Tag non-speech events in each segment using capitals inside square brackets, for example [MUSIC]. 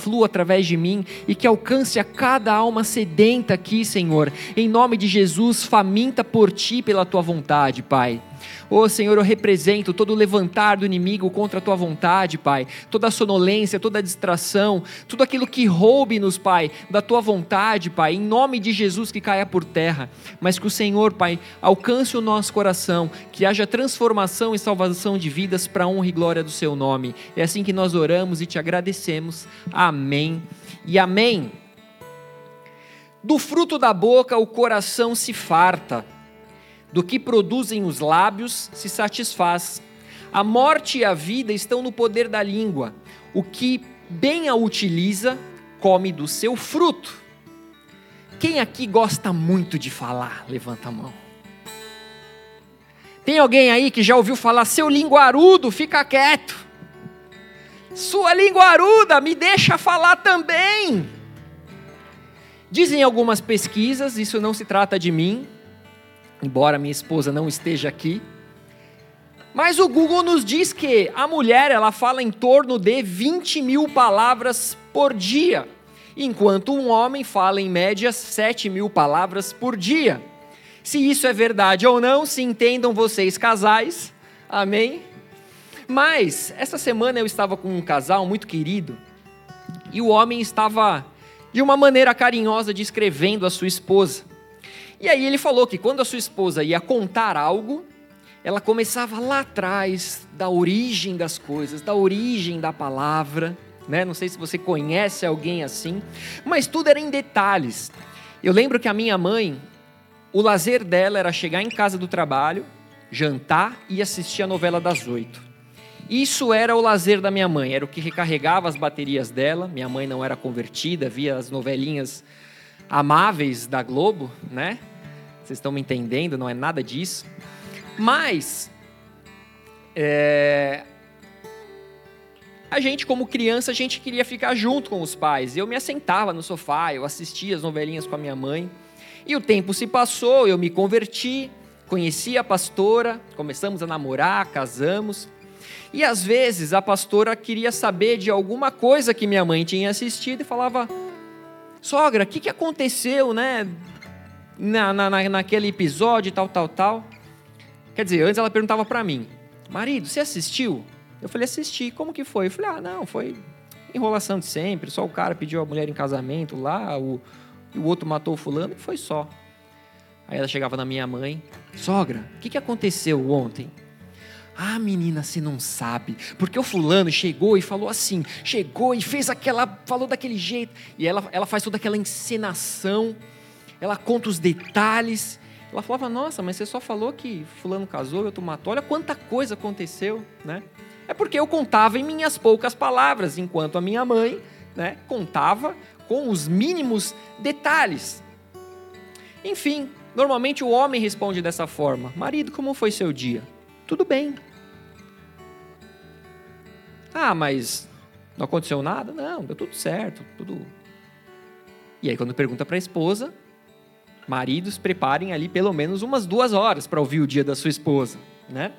flua através de mim e que alcance a cada alma sedenta aqui, Senhor. Em nome de Jesus, faminta por ti pela tua vontade, Pai. Oh Senhor, eu represento todo o levantar do inimigo contra a tua vontade, Pai. Toda a sonolência, toda a distração, tudo aquilo que roube-nos, Pai, da tua vontade, Pai. Em nome de Jesus que caia por terra. Mas que o Senhor, Pai, alcance o nosso coração, que haja transformação e salvação de vidas para honra e glória do seu nome. É assim que nós oramos e te agradecemos. Amém e amém. Do fruto da boca o coração se farta do que produzem os lábios se satisfaz. A morte e a vida estão no poder da língua. O que bem a utiliza, come do seu fruto. Quem aqui gosta muito de falar? Levanta a mão. Tem alguém aí que já ouviu falar, seu linguarudo, fica quieto. Sua linguaruda, me deixa falar também. Dizem algumas pesquisas, isso não se trata de mim, embora minha esposa não esteja aqui. Mas o Google nos diz que a mulher ela fala em torno de 20 mil palavras por dia, enquanto um homem fala em média 7 mil palavras por dia. Se isso é verdade ou não, se entendam vocês casais, amém? Mas essa semana eu estava com um casal muito querido e o homem estava de uma maneira carinhosa descrevendo a sua esposa. E aí ele falou que quando a sua esposa ia contar algo, ela começava lá atrás da origem das coisas, da origem da palavra, né? Não sei se você conhece alguém assim, mas tudo era em detalhes. Eu lembro que a minha mãe, o lazer dela era chegar em casa do trabalho, jantar e assistir a novela das oito. Isso era o lazer da minha mãe, era o que recarregava as baterias dela. Minha mãe não era convertida, via as novelinhas amáveis da Globo, né? Vocês estão me entendendo? Não é nada disso. Mas é, a gente, como criança, a gente queria ficar junto com os pais. Eu me assentava no sofá, eu assistia as novelinhas com a minha mãe. E o tempo se passou, eu me converti, conheci a pastora, começamos a namorar, casamos. E às vezes a pastora queria saber de alguma coisa que minha mãe tinha assistido e falava: Sogra, o que, que aconteceu, né? Na, na, naquele episódio, tal, tal, tal. Quer dizer, antes ela perguntava para mim, marido, você assistiu? Eu falei, assisti, como que foi? Eu falei, ah, não, foi enrolação de sempre, só o cara pediu a mulher em casamento lá, o, o outro matou o fulano, e foi só. Aí ela chegava na minha mãe, sogra, o que, que aconteceu ontem? Ah, menina, você não sabe, porque o fulano chegou e falou assim, chegou e fez aquela, falou daquele jeito, e ela, ela faz toda aquela encenação, ela conta os detalhes. Ela falava: Nossa, mas você só falou que Fulano casou e outro matou. Olha quanta coisa aconteceu, né? É porque eu contava em minhas poucas palavras, enquanto a minha mãe né, contava com os mínimos detalhes. Enfim, normalmente o homem responde dessa forma: Marido, como foi seu dia? Tudo bem. Ah, mas não aconteceu nada? Não, deu tudo certo, tudo. E aí, quando pergunta para a esposa, maridos preparem ali pelo menos umas duas horas para ouvir o dia da sua esposa, né?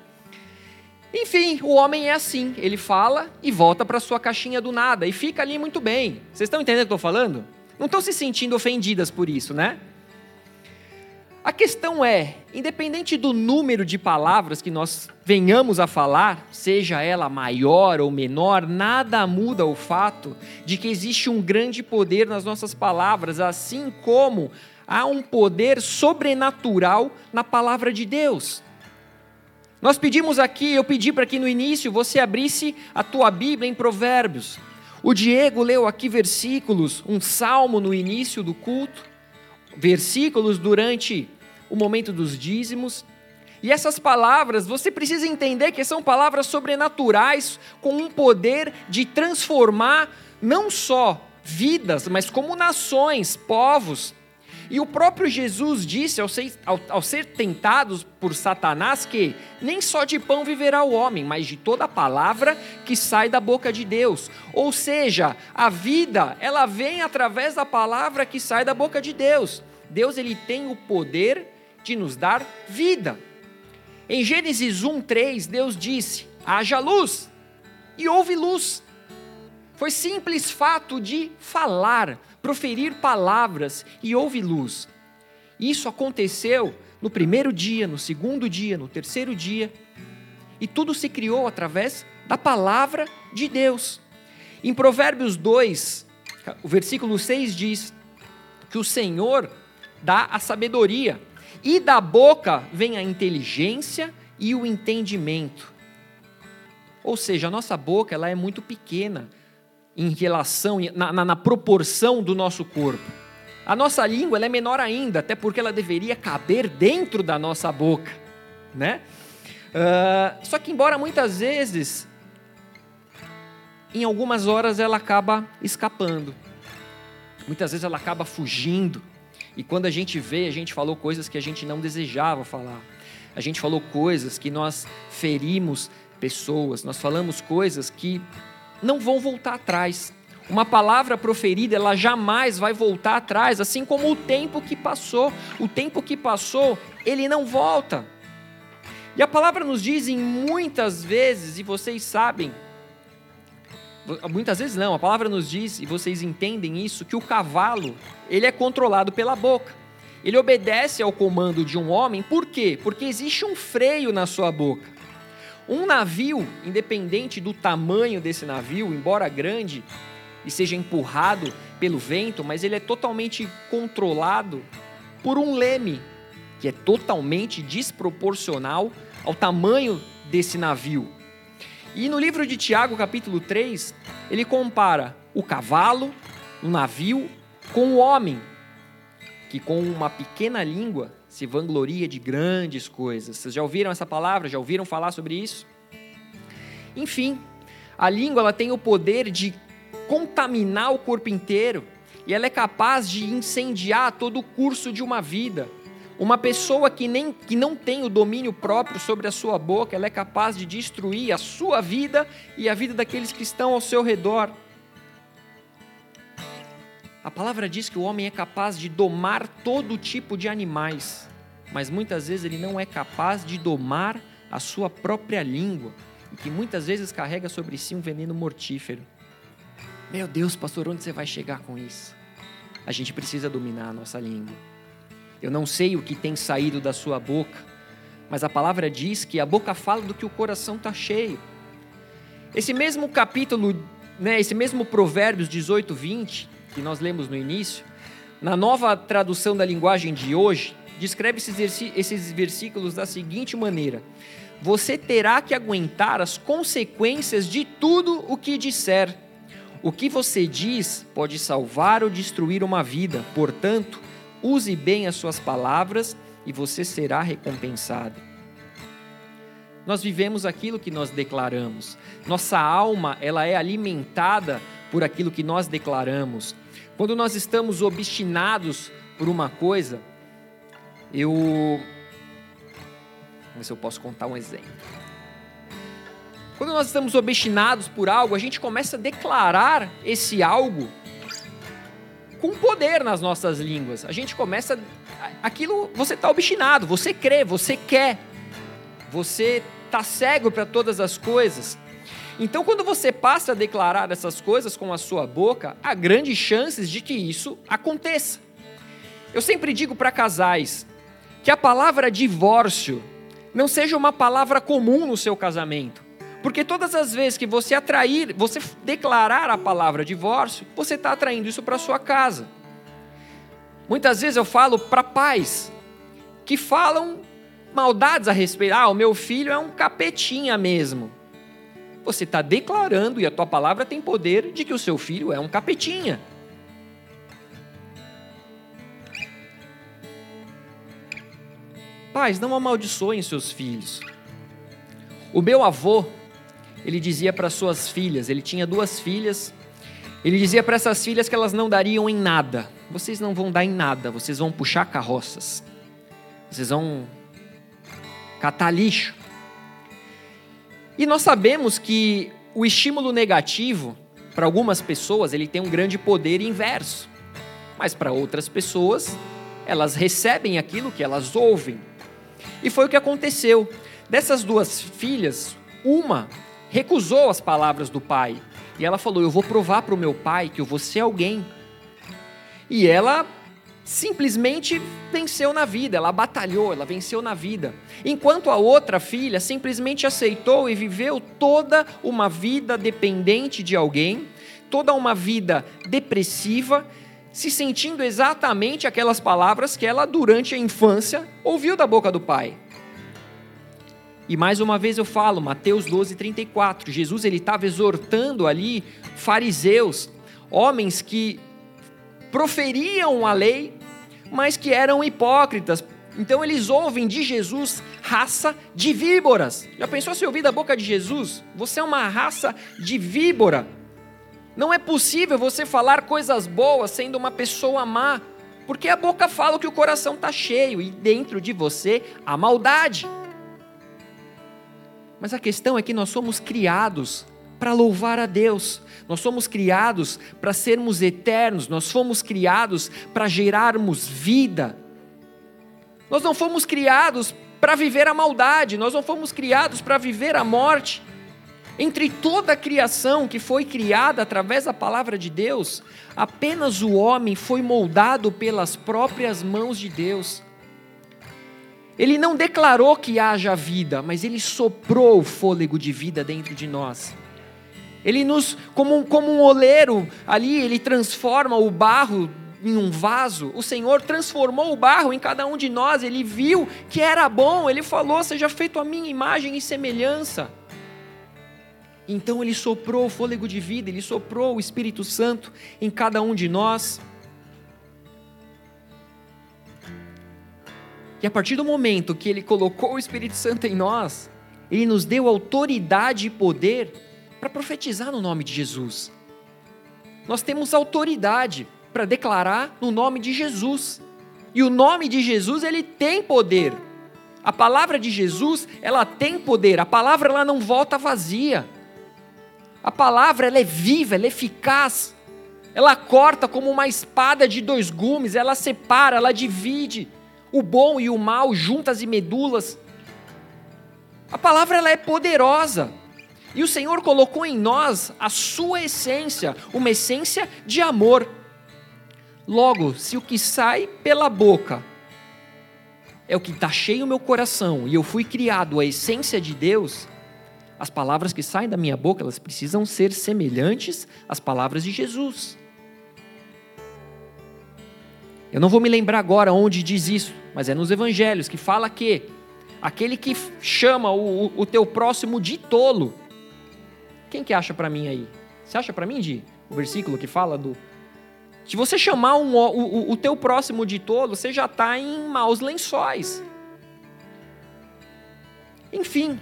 Enfim, o homem é assim, ele fala e volta para sua caixinha do nada e fica ali muito bem. Vocês estão entendendo o que eu estou falando? Não estão se sentindo ofendidas por isso, né? A questão é, independente do número de palavras que nós venhamos a falar, seja ela maior ou menor, nada muda o fato de que existe um grande poder nas nossas palavras, assim como há um poder sobrenatural na palavra de Deus. Nós pedimos aqui, eu pedi para que no início você abrisse a tua Bíblia em Provérbios. O Diego leu aqui versículos, um salmo no início do culto, versículos durante o momento dos dízimos. E essas palavras, você precisa entender que são palavras sobrenaturais, com um poder de transformar não só vidas, mas como nações, povos. E o próprio Jesus disse ao ser, ao, ao ser tentados por Satanás que nem só de pão viverá o homem, mas de toda palavra que sai da boca de Deus. Ou seja, a vida, ela vem através da palavra que sai da boca de Deus. Deus ele tem o poder de nos dar vida. Em Gênesis 1:3, Deus disse: "Haja luz", e houve luz. Foi simples fato de falar, proferir palavras e houve luz. Isso aconteceu no primeiro dia, no segundo dia, no terceiro dia. E tudo se criou através da palavra de Deus. Em Provérbios 2, o versículo 6 diz que o Senhor dá a sabedoria, e da boca vem a inteligência e o entendimento. Ou seja, a nossa boca ela é muito pequena em relação, na, na, na proporção do nosso corpo. A nossa língua é menor ainda, até porque ela deveria caber dentro da nossa boca, né? Uh, só que embora muitas vezes, em algumas horas ela acaba escapando. Muitas vezes ela acaba fugindo. E quando a gente vê, a gente falou coisas que a gente não desejava falar. A gente falou coisas que nós ferimos pessoas, nós falamos coisas que não vão voltar atrás. Uma palavra proferida, ela jamais vai voltar atrás, assim como o tempo que passou. O tempo que passou, ele não volta. E a palavra nos diz em muitas vezes, e vocês sabem, muitas vezes não, a palavra nos diz, e vocês entendem isso, que o cavalo, ele é controlado pela boca. Ele obedece ao comando de um homem, por quê? Porque existe um freio na sua boca. Um navio, independente do tamanho desse navio, embora grande e seja empurrado pelo vento, mas ele é totalmente controlado por um leme, que é totalmente desproporcional ao tamanho desse navio. E no livro de Tiago, capítulo 3, ele compara o cavalo, o navio, com o homem, que com uma pequena língua se vangloria de grandes coisas. Vocês já ouviram essa palavra? Já ouviram falar sobre isso? Enfim, a língua ela tem o poder de contaminar o corpo inteiro e ela é capaz de incendiar todo o curso de uma vida. Uma pessoa que, nem, que não tem o domínio próprio sobre a sua boca, ela é capaz de destruir a sua vida e a vida daqueles que estão ao seu redor. A palavra diz que o homem é capaz de domar todo tipo de animais, mas muitas vezes ele não é capaz de domar a sua própria língua, e que muitas vezes carrega sobre si um veneno mortífero. Meu Deus, pastor, onde você vai chegar com isso? A gente precisa dominar a nossa língua. Eu não sei o que tem saído da sua boca, mas a palavra diz que a boca fala do que o coração está cheio. Esse mesmo capítulo, né, esse mesmo Provérbios 18, 20, que nós lemos no início, na nova tradução da linguagem de hoje, descreve esses versículos da seguinte maneira: Você terá que aguentar as consequências de tudo o que disser. O que você diz pode salvar ou destruir uma vida, portanto, Use bem as suas palavras e você será recompensado. Nós vivemos aquilo que nós declaramos. Nossa alma, ela é alimentada por aquilo que nós declaramos. Quando nós estamos obstinados por uma coisa, eu Vamos ver se eu posso contar um exemplo. Quando nós estamos obstinados por algo, a gente começa a declarar esse algo com poder nas nossas línguas. A gente começa. Aquilo, você está obstinado, você crê, você quer, você está cego para todas as coisas. Então, quando você passa a declarar essas coisas com a sua boca, há grandes chances de que isso aconteça. Eu sempre digo para casais que a palavra divórcio não seja uma palavra comum no seu casamento. Porque todas as vezes que você atrair, você declarar a palavra divórcio, você está atraindo isso para sua casa. Muitas vezes eu falo para pais que falam maldades a respeito. Ah, o meu filho é um capetinha mesmo. Você está declarando, e a tua palavra tem poder, de que o seu filho é um capetinha. Pais, não amaldiçoem seus filhos. O meu avô, ele dizia para suas filhas, ele tinha duas filhas, ele dizia para essas filhas que elas não dariam em nada. Vocês não vão dar em nada, vocês vão puxar carroças. Vocês vão catar lixo. E nós sabemos que o estímulo negativo, para algumas pessoas, ele tem um grande poder inverso. Mas para outras pessoas, elas recebem aquilo que elas ouvem. E foi o que aconteceu. Dessas duas filhas, uma recusou as palavras do pai E ela falou: Eu vou provar para o meu pai que eu vou ser alguém. E ela simplesmente venceu na vida, ela batalhou, ela venceu na vida. Enquanto a outra filha simplesmente aceitou e viveu toda uma vida dependente de alguém, toda uma vida depressiva, se sentindo exatamente aquelas palavras que ela durante a infância ouviu da boca do pai. E mais uma vez eu falo, Mateus 12, 34, Jesus ele estava exortando ali fariseus, homens que proferiam a lei, mas que eram hipócritas. Então eles ouvem de Jesus raça de víboras. Já pensou se ouvir da boca de Jesus? Você é uma raça de víbora. Não é possível você falar coisas boas sendo uma pessoa má, porque a boca fala que o coração está cheio e dentro de você há maldade. Mas a questão é que nós somos criados para louvar a Deus, nós somos criados para sermos eternos, nós fomos criados para gerarmos vida. Nós não fomos criados para viver a maldade, nós não fomos criados para viver a morte. Entre toda a criação que foi criada através da palavra de Deus, apenas o homem foi moldado pelas próprias mãos de Deus. Ele não declarou que haja vida, mas ele soprou o fôlego de vida dentro de nós. Ele nos, como um, como um oleiro ali, ele transforma o barro em um vaso. O Senhor transformou o barro em cada um de nós. Ele viu que era bom. Ele falou: Seja feito a minha imagem e semelhança. Então ele soprou o fôlego de vida, ele soprou o Espírito Santo em cada um de nós. E a partir do momento que ele colocou o Espírito Santo em nós, ele nos deu autoridade e poder para profetizar no nome de Jesus. Nós temos autoridade para declarar no nome de Jesus. E o nome de Jesus, ele tem poder. A palavra de Jesus, ela tem poder. A palavra ela não volta vazia. A palavra ela é viva, ela é eficaz. Ela corta como uma espada de dois gumes, ela separa, ela divide o bom e o mal, juntas e medulas. A palavra ela é poderosa. E o Senhor colocou em nós a sua essência, uma essência de amor. Logo, se o que sai pela boca é o que está cheio no meu coração e eu fui criado a essência de Deus, as palavras que saem da minha boca, elas precisam ser semelhantes às palavras de Jesus. Eu não vou me lembrar agora onde diz isso, mas é nos evangelhos que fala que aquele que chama o, o teu próximo de tolo. Quem que acha para mim aí? Você acha para mim de o versículo que fala do se você chamar um, o, o teu próximo de tolo, você já está em maus lençóis. Enfim,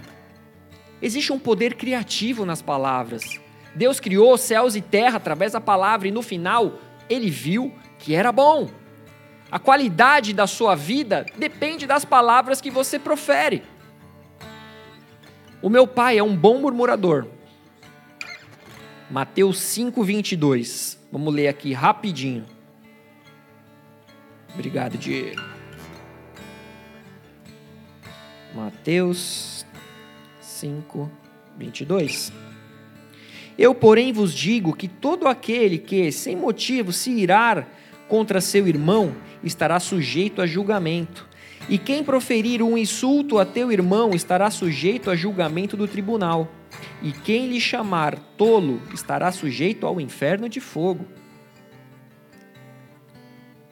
existe um poder criativo nas palavras. Deus criou céus e terra através da palavra e no final ele viu que era bom. A qualidade da sua vida depende das palavras que você profere. O meu pai é um bom murmurador. Mateus 5, 22. Vamos ler aqui rapidinho. Obrigado, Diego. Mateus 5, 22. Eu, porém, vos digo que todo aquele que, sem motivo, se irar contra seu irmão, estará sujeito a julgamento. E quem proferir um insulto a teu irmão estará sujeito a julgamento do tribunal. E quem lhe chamar tolo estará sujeito ao inferno de fogo.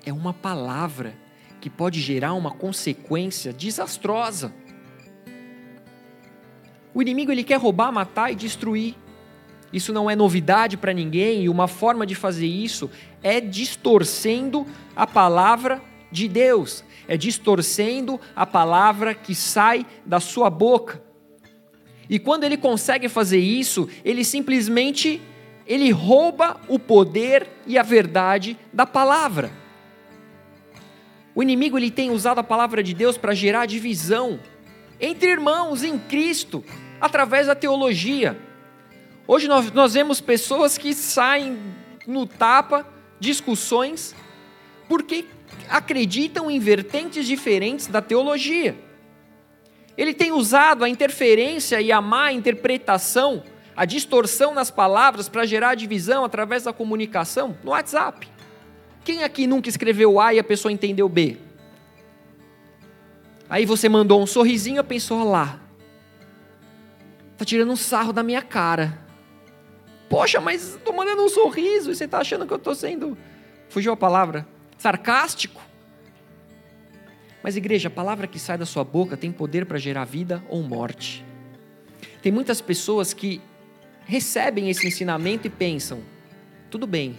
É uma palavra que pode gerar uma consequência desastrosa. O inimigo ele quer roubar, matar e destruir. Isso não é novidade para ninguém, e uma forma de fazer isso é distorcendo a palavra de Deus, é distorcendo a palavra que sai da sua boca. E quando ele consegue fazer isso, ele simplesmente ele rouba o poder e a verdade da palavra. O inimigo ele tem usado a palavra de Deus para gerar divisão entre irmãos em Cristo através da teologia. Hoje nós, nós vemos pessoas que saem no tapa, discussões, porque acreditam em vertentes diferentes da teologia. Ele tem usado a interferência e a má interpretação a distorção nas palavras para gerar divisão através da comunicação? No WhatsApp. Quem aqui nunca escreveu A e a pessoa entendeu B? Aí você mandou um sorrisinho e pensou, lá, tá tirando um sarro da minha cara. Poxa, mas estou mandando um sorriso e você está achando que eu estou sendo, fugiu a palavra, sarcástico? Mas, igreja, a palavra que sai da sua boca tem poder para gerar vida ou morte. Tem muitas pessoas que recebem esse ensinamento e pensam: tudo bem,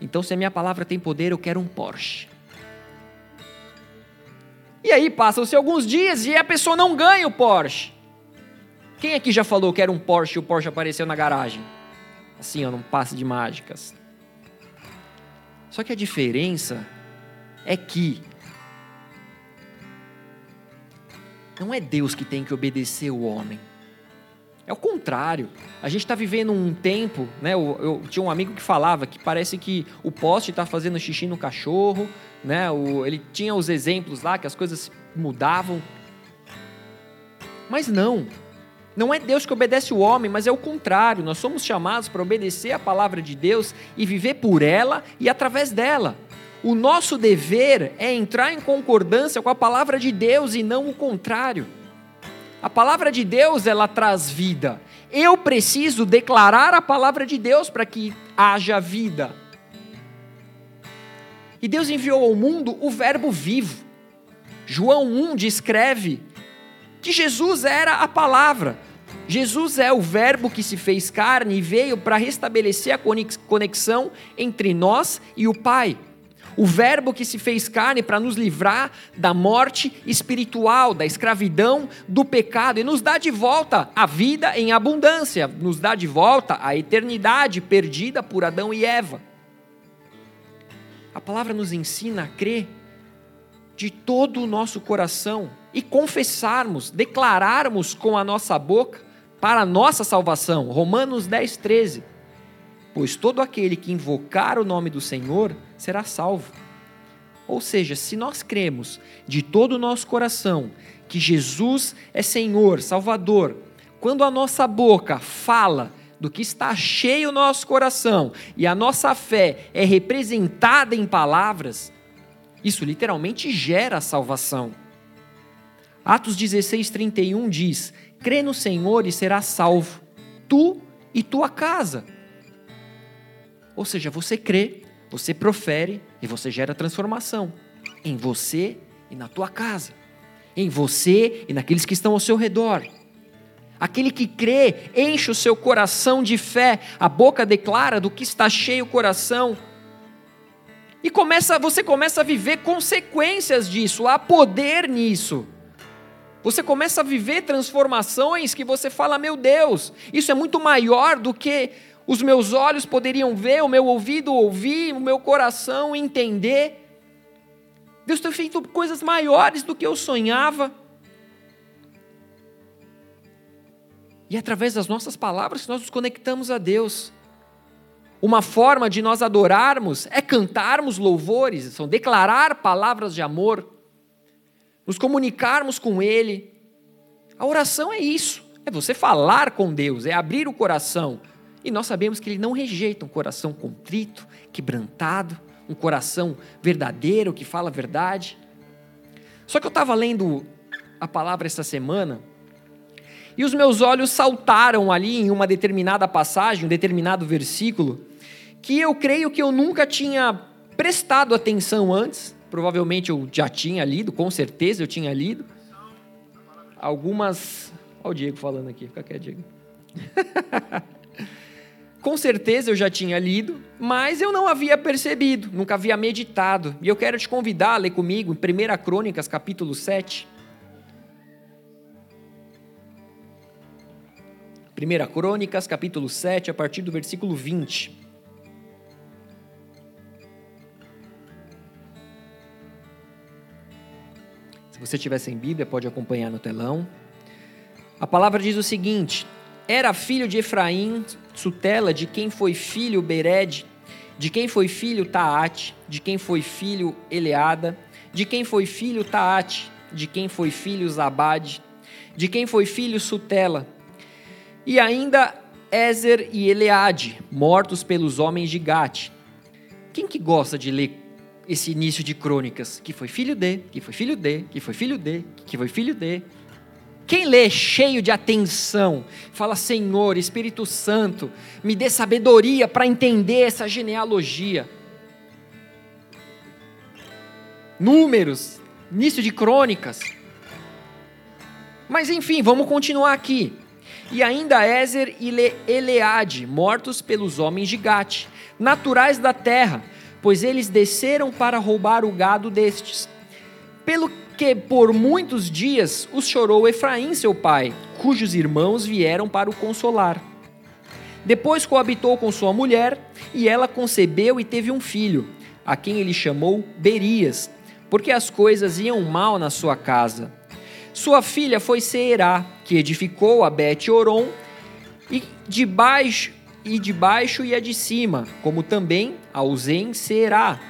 então se a minha palavra tem poder, eu quero um Porsche. E aí passam-se alguns dias e a pessoa não ganha o Porsche. Quem aqui já falou que era um Porsche e o Porsche apareceu na garagem? Assim, ó, num passe de mágicas. Só que a diferença é que não é Deus que tem que obedecer o homem. É o contrário. A gente está vivendo um tempo, né? Eu, eu, tinha um amigo que falava que parece que o poste está fazendo xixi no cachorro, né? O, ele tinha os exemplos lá que as coisas mudavam. Mas não. Não é Deus que obedece o homem, mas é o contrário. Nós somos chamados para obedecer a palavra de Deus e viver por ela e através dela. O nosso dever é entrar em concordância com a palavra de Deus e não o contrário. A palavra de Deus, ela traz vida. Eu preciso declarar a palavra de Deus para que haja vida. E Deus enviou ao mundo o Verbo vivo. João 1 descreve que Jesus era a palavra. Jesus é o Verbo que se fez carne e veio para restabelecer a conexão entre nós e o Pai o Verbo que se fez carne para nos livrar da morte espiritual, da escravidão, do pecado e nos dá de volta a vida em abundância, nos dá de volta a eternidade perdida por Adão e Eva. A palavra nos ensina a crer de todo o nosso coração e confessarmos, declararmos com a nossa boca para a nossa salvação. Romanos 10, 13 pois todo aquele que invocar o nome do Senhor será salvo. Ou seja, se nós cremos de todo o nosso coração que Jesus é Senhor, Salvador, quando a nossa boca fala do que está cheio o nosso coração e a nossa fé é representada em palavras, isso literalmente gera salvação. Atos 16, 31 diz: crê no Senhor e serás salvo, tu e tua casa. Ou seja, você crê, você profere e você gera transformação em você e na tua casa, em você e naqueles que estão ao seu redor. Aquele que crê, enche o seu coração de fé, a boca declara do que está cheio o coração. E começa, você começa a viver consequências disso, há poder nisso. Você começa a viver transformações que você fala: meu Deus, isso é muito maior do que os meus olhos poderiam ver, o meu ouvido ouvir, o meu coração entender. Deus tem feito coisas maiores do que eu sonhava. E é através das nossas palavras que nós nos conectamos a Deus. Uma forma de nós adorarmos é cantarmos louvores, são declarar palavras de amor, nos comunicarmos com Ele. A oração é isso, é você falar com Deus, é abrir o coração, e nós sabemos que ele não rejeita um coração contrito, quebrantado, um coração verdadeiro que fala a verdade. Só que eu estava lendo a palavra essa semana e os meus olhos saltaram ali em uma determinada passagem, um determinado versículo, que eu creio que eu nunca tinha prestado atenção antes. Provavelmente eu já tinha lido, com certeza eu tinha lido. Algumas. Olha o Diego falando aqui, fica quieto, Diego. [LAUGHS] com certeza eu já tinha lido, mas eu não havia percebido, nunca havia meditado. E eu quero te convidar a ler comigo em 1 Crônicas, capítulo 7. 1 Crônicas, capítulo 7, a partir do versículo 20. Se você tiver sem Bíblia, pode acompanhar no telão. A palavra diz o seguinte: Era filho de Efraim, Sutela, de quem foi filho Bered, de quem foi filho Taate, de quem foi filho Eleada, de quem foi filho Taate, de quem foi filho Zabade, de quem foi filho Sutela. E ainda Ezer e Eleade, mortos pelos homens de Gate. Quem que gosta de ler esse início de crônicas? Que foi filho de, que foi filho de, que foi filho de, que foi filho de. Quem lê cheio de atenção, fala: Senhor, Espírito Santo, me dê sabedoria para entender essa genealogia. Números, início de crônicas. Mas enfim, vamos continuar aqui. E ainda Ézer e Eleade, mortos pelos homens de Gate, naturais da terra, pois eles desceram para roubar o gado destes. Pelo que por muitos dias os chorou Efraim, seu pai, cujos irmãos vieram para o consolar. Depois coabitou com sua mulher, e ela concebeu e teve um filho, a quem ele chamou Berias, porque as coisas iam mal na sua casa. Sua filha foi Seerá, que edificou a Bet-Oron, e de baixo e de baixo e a de cima, como também a Uzem Seerá,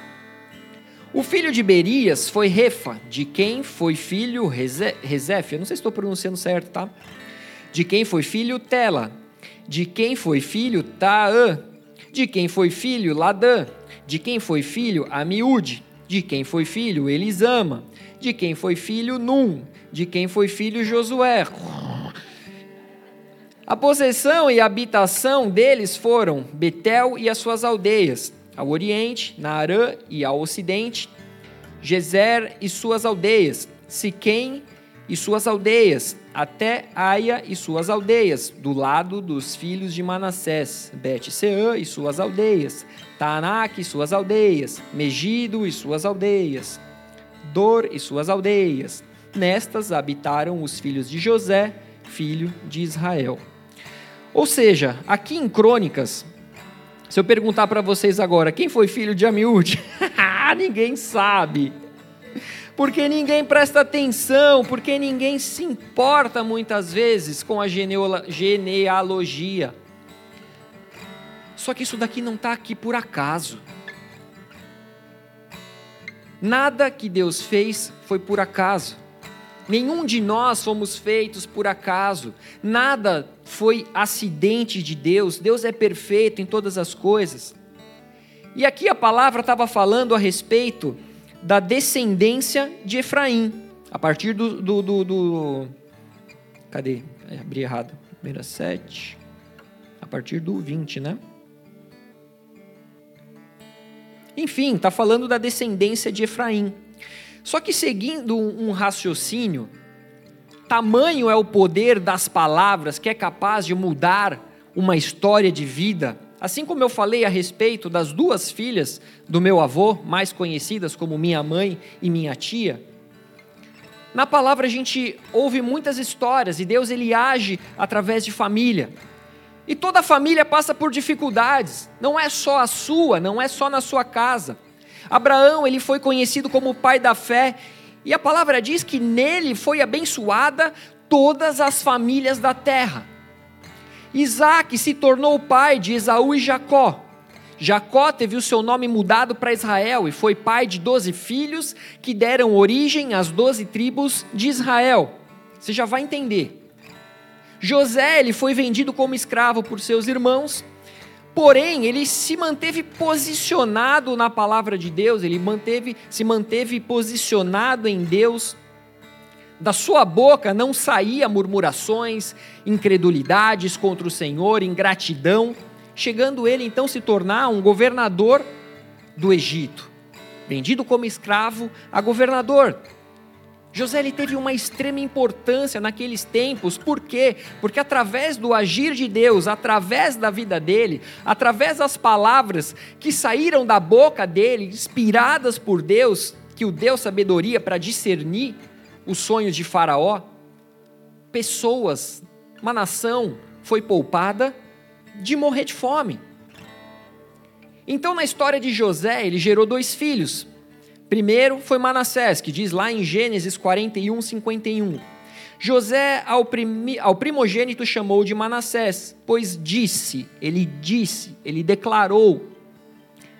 o filho de Berias foi Refa, de quem foi filho Rezef, eu não sei se estou pronunciando certo, tá? De quem foi filho Tela, de quem foi filho Taã, de quem foi filho Ladã, de quem foi filho Amiúde, de quem foi filho Elisama, de quem foi filho Num, de quem foi filho Josué. A possessão e a habitação deles foram Betel e as suas aldeias, ao oriente, Naarã e ao ocidente, Gezer e suas aldeias, Siquém e suas aldeias, até Aia e suas aldeias, do lado dos filhos de Manassés, Bet-Seã e suas aldeias, Taanac e suas aldeias, Megido e suas aldeias, Dor e suas aldeias. Nestas habitaram os filhos de José, filho de Israel. Ou seja, aqui em Crônicas, se eu perguntar para vocês agora, quem foi filho de Amiúde? [LAUGHS] ninguém sabe. Porque ninguém presta atenção, porque ninguém se importa muitas vezes com a genealogia. Só que isso daqui não está aqui por acaso. Nada que Deus fez foi por acaso. Nenhum de nós fomos feitos por acaso. Nada foi acidente de Deus. Deus é perfeito em todas as coisas. E aqui a palavra estava falando a respeito da descendência de Efraim, a partir do. do, do, do cadê? É, abri errado. Primeira sete. A partir do 20, né? Enfim, está falando da descendência de Efraim. Só que seguindo um raciocínio, tamanho é o poder das palavras que é capaz de mudar uma história de vida. Assim como eu falei a respeito das duas filhas do meu avô, mais conhecidas como minha mãe e minha tia, na palavra a gente ouve muitas histórias e Deus ele age através de família. E toda família passa por dificuldades, não é só a sua, não é só na sua casa. Abraão, ele foi conhecido como o pai da fé, e a palavra diz que nele foi abençoada todas as famílias da terra. Isaac se tornou pai de Esaú e Jacó. Jacó teve o seu nome mudado para Israel e foi pai de doze filhos que deram origem às doze tribos de Israel. Você já vai entender. José ele foi vendido como escravo por seus irmãos Porém, ele se manteve posicionado na palavra de Deus, ele manteve, se manteve posicionado em Deus. Da sua boca não saía murmurações, incredulidades contra o Senhor, ingratidão, chegando ele então se tornar um governador do Egito, vendido como escravo a governador. José ele teve uma extrema importância naqueles tempos, por quê? Porque através do agir de Deus, através da vida dele, através das palavras que saíram da boca dele, inspiradas por Deus, que o deu sabedoria para discernir os sonhos de Faraó, pessoas, uma nação foi poupada de morrer de fome. Então, na história de José, ele gerou dois filhos, Primeiro foi Manassés, que diz lá em Gênesis 41, 51. José ao, primi, ao primogênito chamou de Manassés, pois disse, ele disse, ele declarou: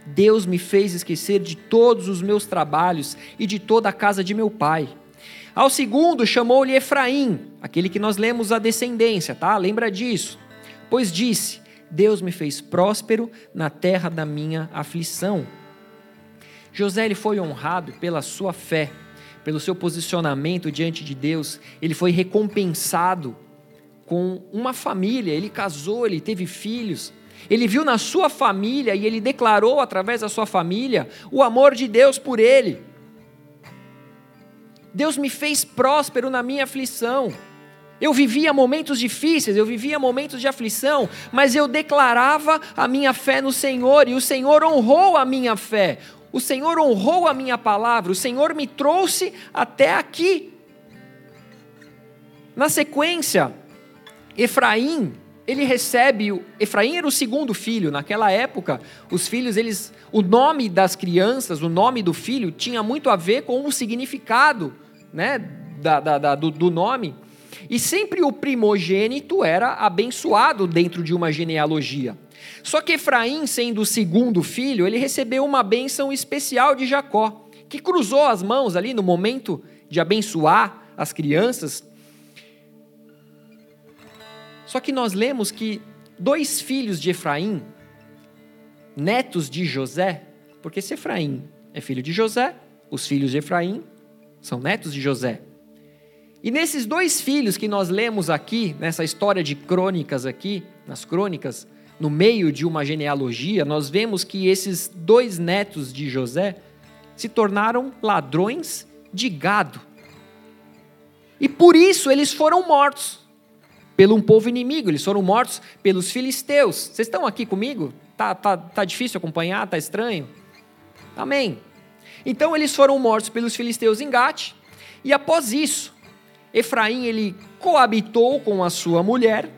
Deus me fez esquecer de todos os meus trabalhos e de toda a casa de meu pai. Ao segundo chamou-lhe Efraim, aquele que nós lemos a descendência, tá? Lembra disso? pois disse: Deus me fez próspero na terra da minha aflição. José ele foi honrado pela sua fé, pelo seu posicionamento diante de Deus, ele foi recompensado com uma família, ele casou, ele teve filhos. Ele viu na sua família e ele declarou através da sua família o amor de Deus por ele. Deus me fez próspero na minha aflição. Eu vivia momentos difíceis, eu vivia momentos de aflição, mas eu declarava a minha fé no Senhor e o Senhor honrou a minha fé. O Senhor honrou a minha palavra, o Senhor me trouxe até aqui. Na sequência, Efraim, ele recebe, Efraim era o segundo filho, naquela época, os filhos, eles, o nome das crianças, o nome do filho tinha muito a ver com o significado, né, da, da, da do, do nome. E sempre o primogênito era abençoado dentro de uma genealogia. Só que Efraim, sendo o segundo filho, ele recebeu uma bênção especial de Jacó, que cruzou as mãos ali no momento de abençoar as crianças. Só que nós lemos que dois filhos de Efraim, netos de José, porque se Efraim é filho de José, os filhos de Efraim são netos de José. E nesses dois filhos que nós lemos aqui, nessa história de crônicas aqui, nas crônicas, no meio de uma genealogia, nós vemos que esses dois netos de José se tornaram ladrões de gado. E por isso eles foram mortos pelo um povo inimigo, eles foram mortos pelos filisteus. Vocês estão aqui comigo? Tá, tá, tá difícil acompanhar? Tá estranho? Amém. Então eles foram mortos pelos filisteus em Gate, e após isso, Efraim ele coabitou com a sua mulher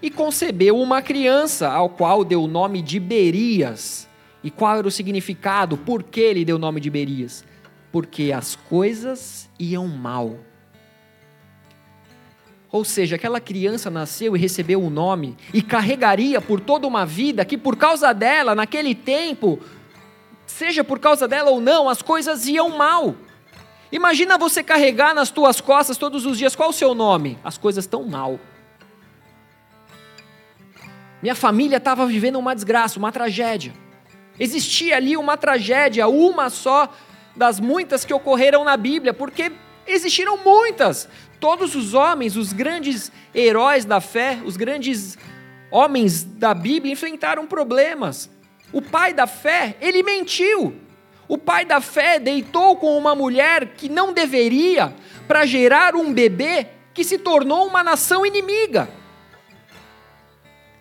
e concebeu uma criança, ao qual deu o nome de Berias. E qual era o significado? Por que ele deu o nome de Berias? Porque as coisas iam mal. Ou seja, aquela criança nasceu e recebeu um nome e carregaria por toda uma vida que por causa dela, naquele tempo, seja por causa dela ou não, as coisas iam mal. Imagina você carregar nas tuas costas todos os dias, qual o seu nome? As coisas estão mal. Minha família estava vivendo uma desgraça, uma tragédia. Existia ali uma tragédia, uma só das muitas que ocorreram na Bíblia, porque existiram muitas. Todos os homens, os grandes heróis da fé, os grandes homens da Bíblia enfrentaram problemas. O pai da fé, ele mentiu. O pai da fé deitou com uma mulher que não deveria para gerar um bebê que se tornou uma nação inimiga.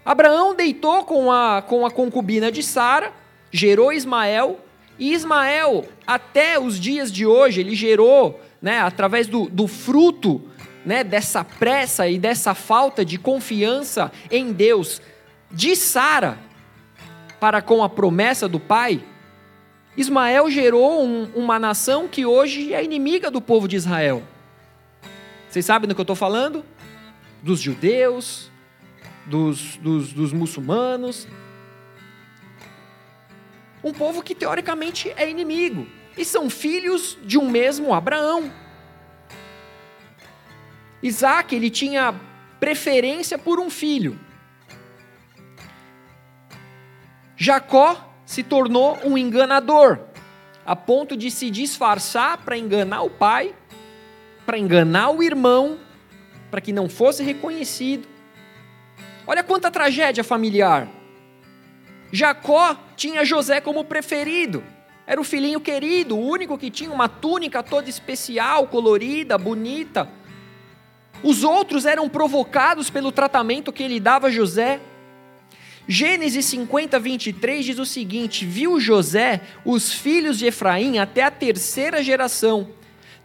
Abraão deitou com a, com a concubina de Sara, gerou Ismael, e Ismael, até os dias de hoje, ele gerou, né, através do, do fruto né, dessa pressa e dessa falta de confiança em Deus de Sara para com a promessa do pai, Ismael gerou um, uma nação que hoje é inimiga do povo de Israel. Vocês sabem do que eu estou falando? Dos judeus, dos, dos, dos muçulmanos. Um povo que teoricamente é inimigo. E são filhos de um mesmo Abraão. Isaac, ele tinha preferência por um filho. Jacó se tornou um enganador, a ponto de se disfarçar para enganar o pai, para enganar o irmão, para que não fosse reconhecido. Olha quanta tragédia familiar. Jacó tinha José como preferido. Era o filhinho querido, o único que tinha uma túnica toda especial, colorida, bonita. Os outros eram provocados pelo tratamento que ele dava a José. Gênesis 50, 23 diz o seguinte: Viu José os filhos de Efraim até a terceira geração,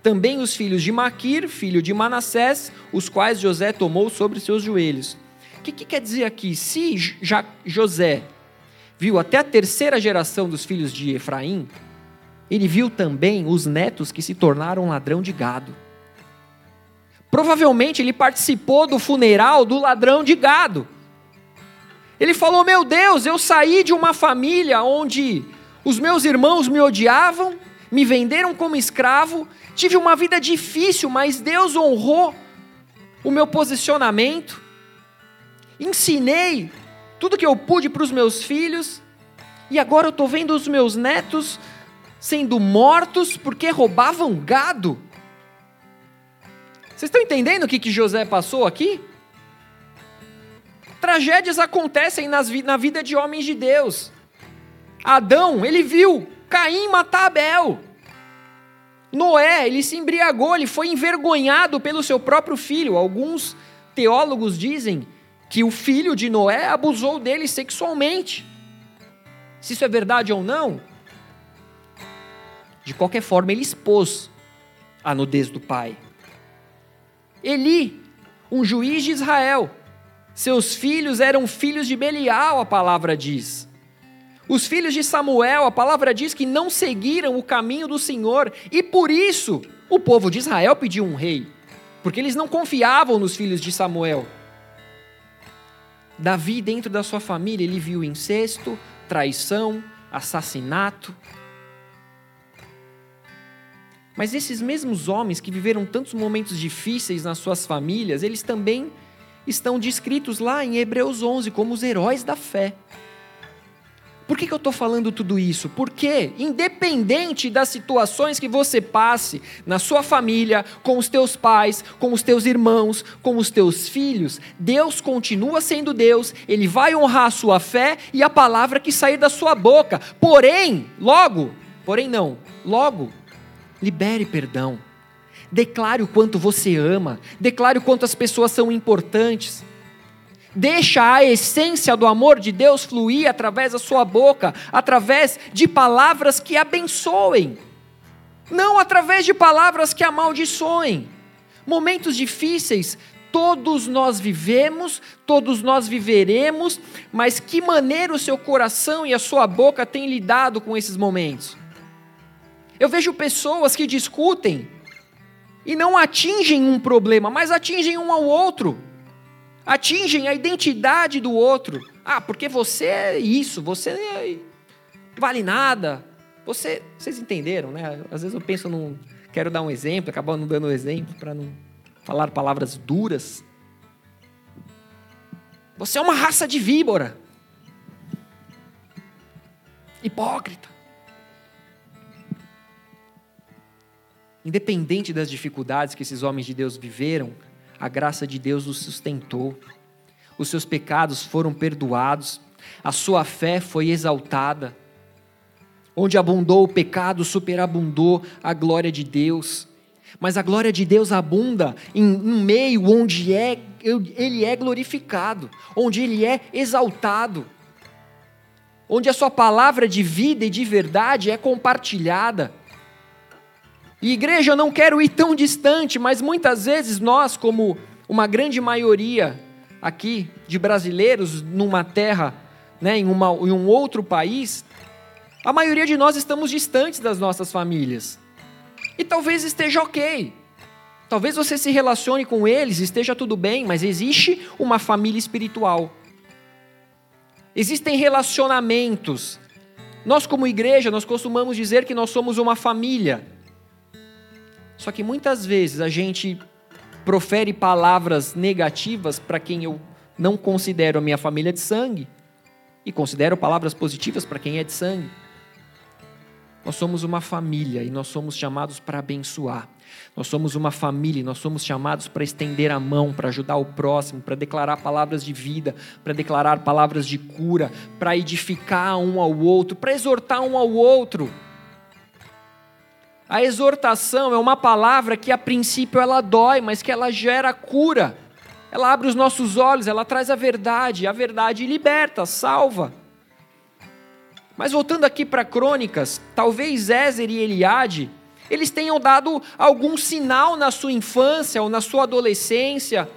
também os filhos de Maquir, filho de Manassés, os quais José tomou sobre seus joelhos. O que, que quer dizer aqui? Se já José viu até a terceira geração dos filhos de Efraim, ele viu também os netos que se tornaram ladrão de gado. Provavelmente ele participou do funeral do ladrão de gado. Ele falou: Meu Deus, eu saí de uma família onde os meus irmãos me odiavam, me venderam como escravo, tive uma vida difícil, mas Deus honrou o meu posicionamento. Ensinei tudo que eu pude para os meus filhos, e agora eu estou vendo os meus netos sendo mortos porque roubavam gado. Vocês estão entendendo o que, que José passou aqui? Tragédias acontecem nas, na vida de homens de Deus. Adão, ele viu Caim matar Abel. Noé, ele se embriagou, ele foi envergonhado pelo seu próprio filho. Alguns teólogos dizem que o filho de Noé abusou dele sexualmente. Se isso é verdade ou não, de qualquer forma, ele expôs a nudez do pai. Eli, um juiz de Israel, seus filhos eram filhos de Belial, a palavra diz. Os filhos de Samuel, a palavra diz que não seguiram o caminho do Senhor, e por isso o povo de Israel pediu um rei, porque eles não confiavam nos filhos de Samuel. Davi, dentro da sua família, ele viu incesto, traição, assassinato. Mas esses mesmos homens que viveram tantos momentos difíceis nas suas famílias, eles também estão descritos lá em Hebreus 11 como os heróis da fé. Por que, que eu estou falando tudo isso? Porque, independente das situações que você passe na sua família, com os teus pais, com os teus irmãos, com os teus filhos, Deus continua sendo Deus, Ele vai honrar a sua fé e a palavra que sair da sua boca. Porém, logo, porém não, logo, libere perdão. Declare o quanto você ama, declare o quanto as pessoas são importantes. Deixa a essência do amor de Deus fluir através da sua boca, através de palavras que abençoem, não através de palavras que amaldiçoem. Momentos difíceis todos nós vivemos, todos nós viveremos, mas que maneira o seu coração e a sua boca têm lidado com esses momentos? Eu vejo pessoas que discutem e não atingem um problema, mas atingem um ao outro atingem a identidade do outro. Ah, porque você é isso, você é... vale nada. Você, vocês entenderam, né? Às vezes eu penso num, quero dar um exemplo, acabo não dando um exemplo para não falar palavras duras. Você é uma raça de víbora. Hipócrita. Independente das dificuldades que esses homens de Deus viveram, a graça de Deus os sustentou. Os seus pecados foram perdoados, a sua fé foi exaltada. Onde abundou o pecado, superabundou a glória de Deus. Mas a glória de Deus abunda em um meio onde é, ele é glorificado, onde ele é exaltado, onde a sua palavra de vida e de verdade é compartilhada. E igreja, eu não quero ir tão distante, mas muitas vezes nós, como uma grande maioria aqui de brasileiros numa terra, né, em, uma, em um outro país, a maioria de nós estamos distantes das nossas famílias. E talvez esteja ok. Talvez você se relacione com eles, esteja tudo bem, mas existe uma família espiritual. Existem relacionamentos. Nós, como igreja, nós costumamos dizer que nós somos uma família. Só que muitas vezes a gente profere palavras negativas para quem eu não considero a minha família de sangue e considero palavras positivas para quem é de sangue. Nós somos uma família e nós somos chamados para abençoar. Nós somos uma família e nós somos chamados para estender a mão, para ajudar o próximo, para declarar palavras de vida, para declarar palavras de cura, para edificar um ao outro, para exortar um ao outro. A exortação é uma palavra que a princípio ela dói, mas que ela gera cura. Ela abre os nossos olhos, ela traz a verdade, a verdade liberta, salva. Mas voltando aqui para Crônicas, talvez Ézer e Eliade, eles tenham dado algum sinal na sua infância ou na sua adolescência.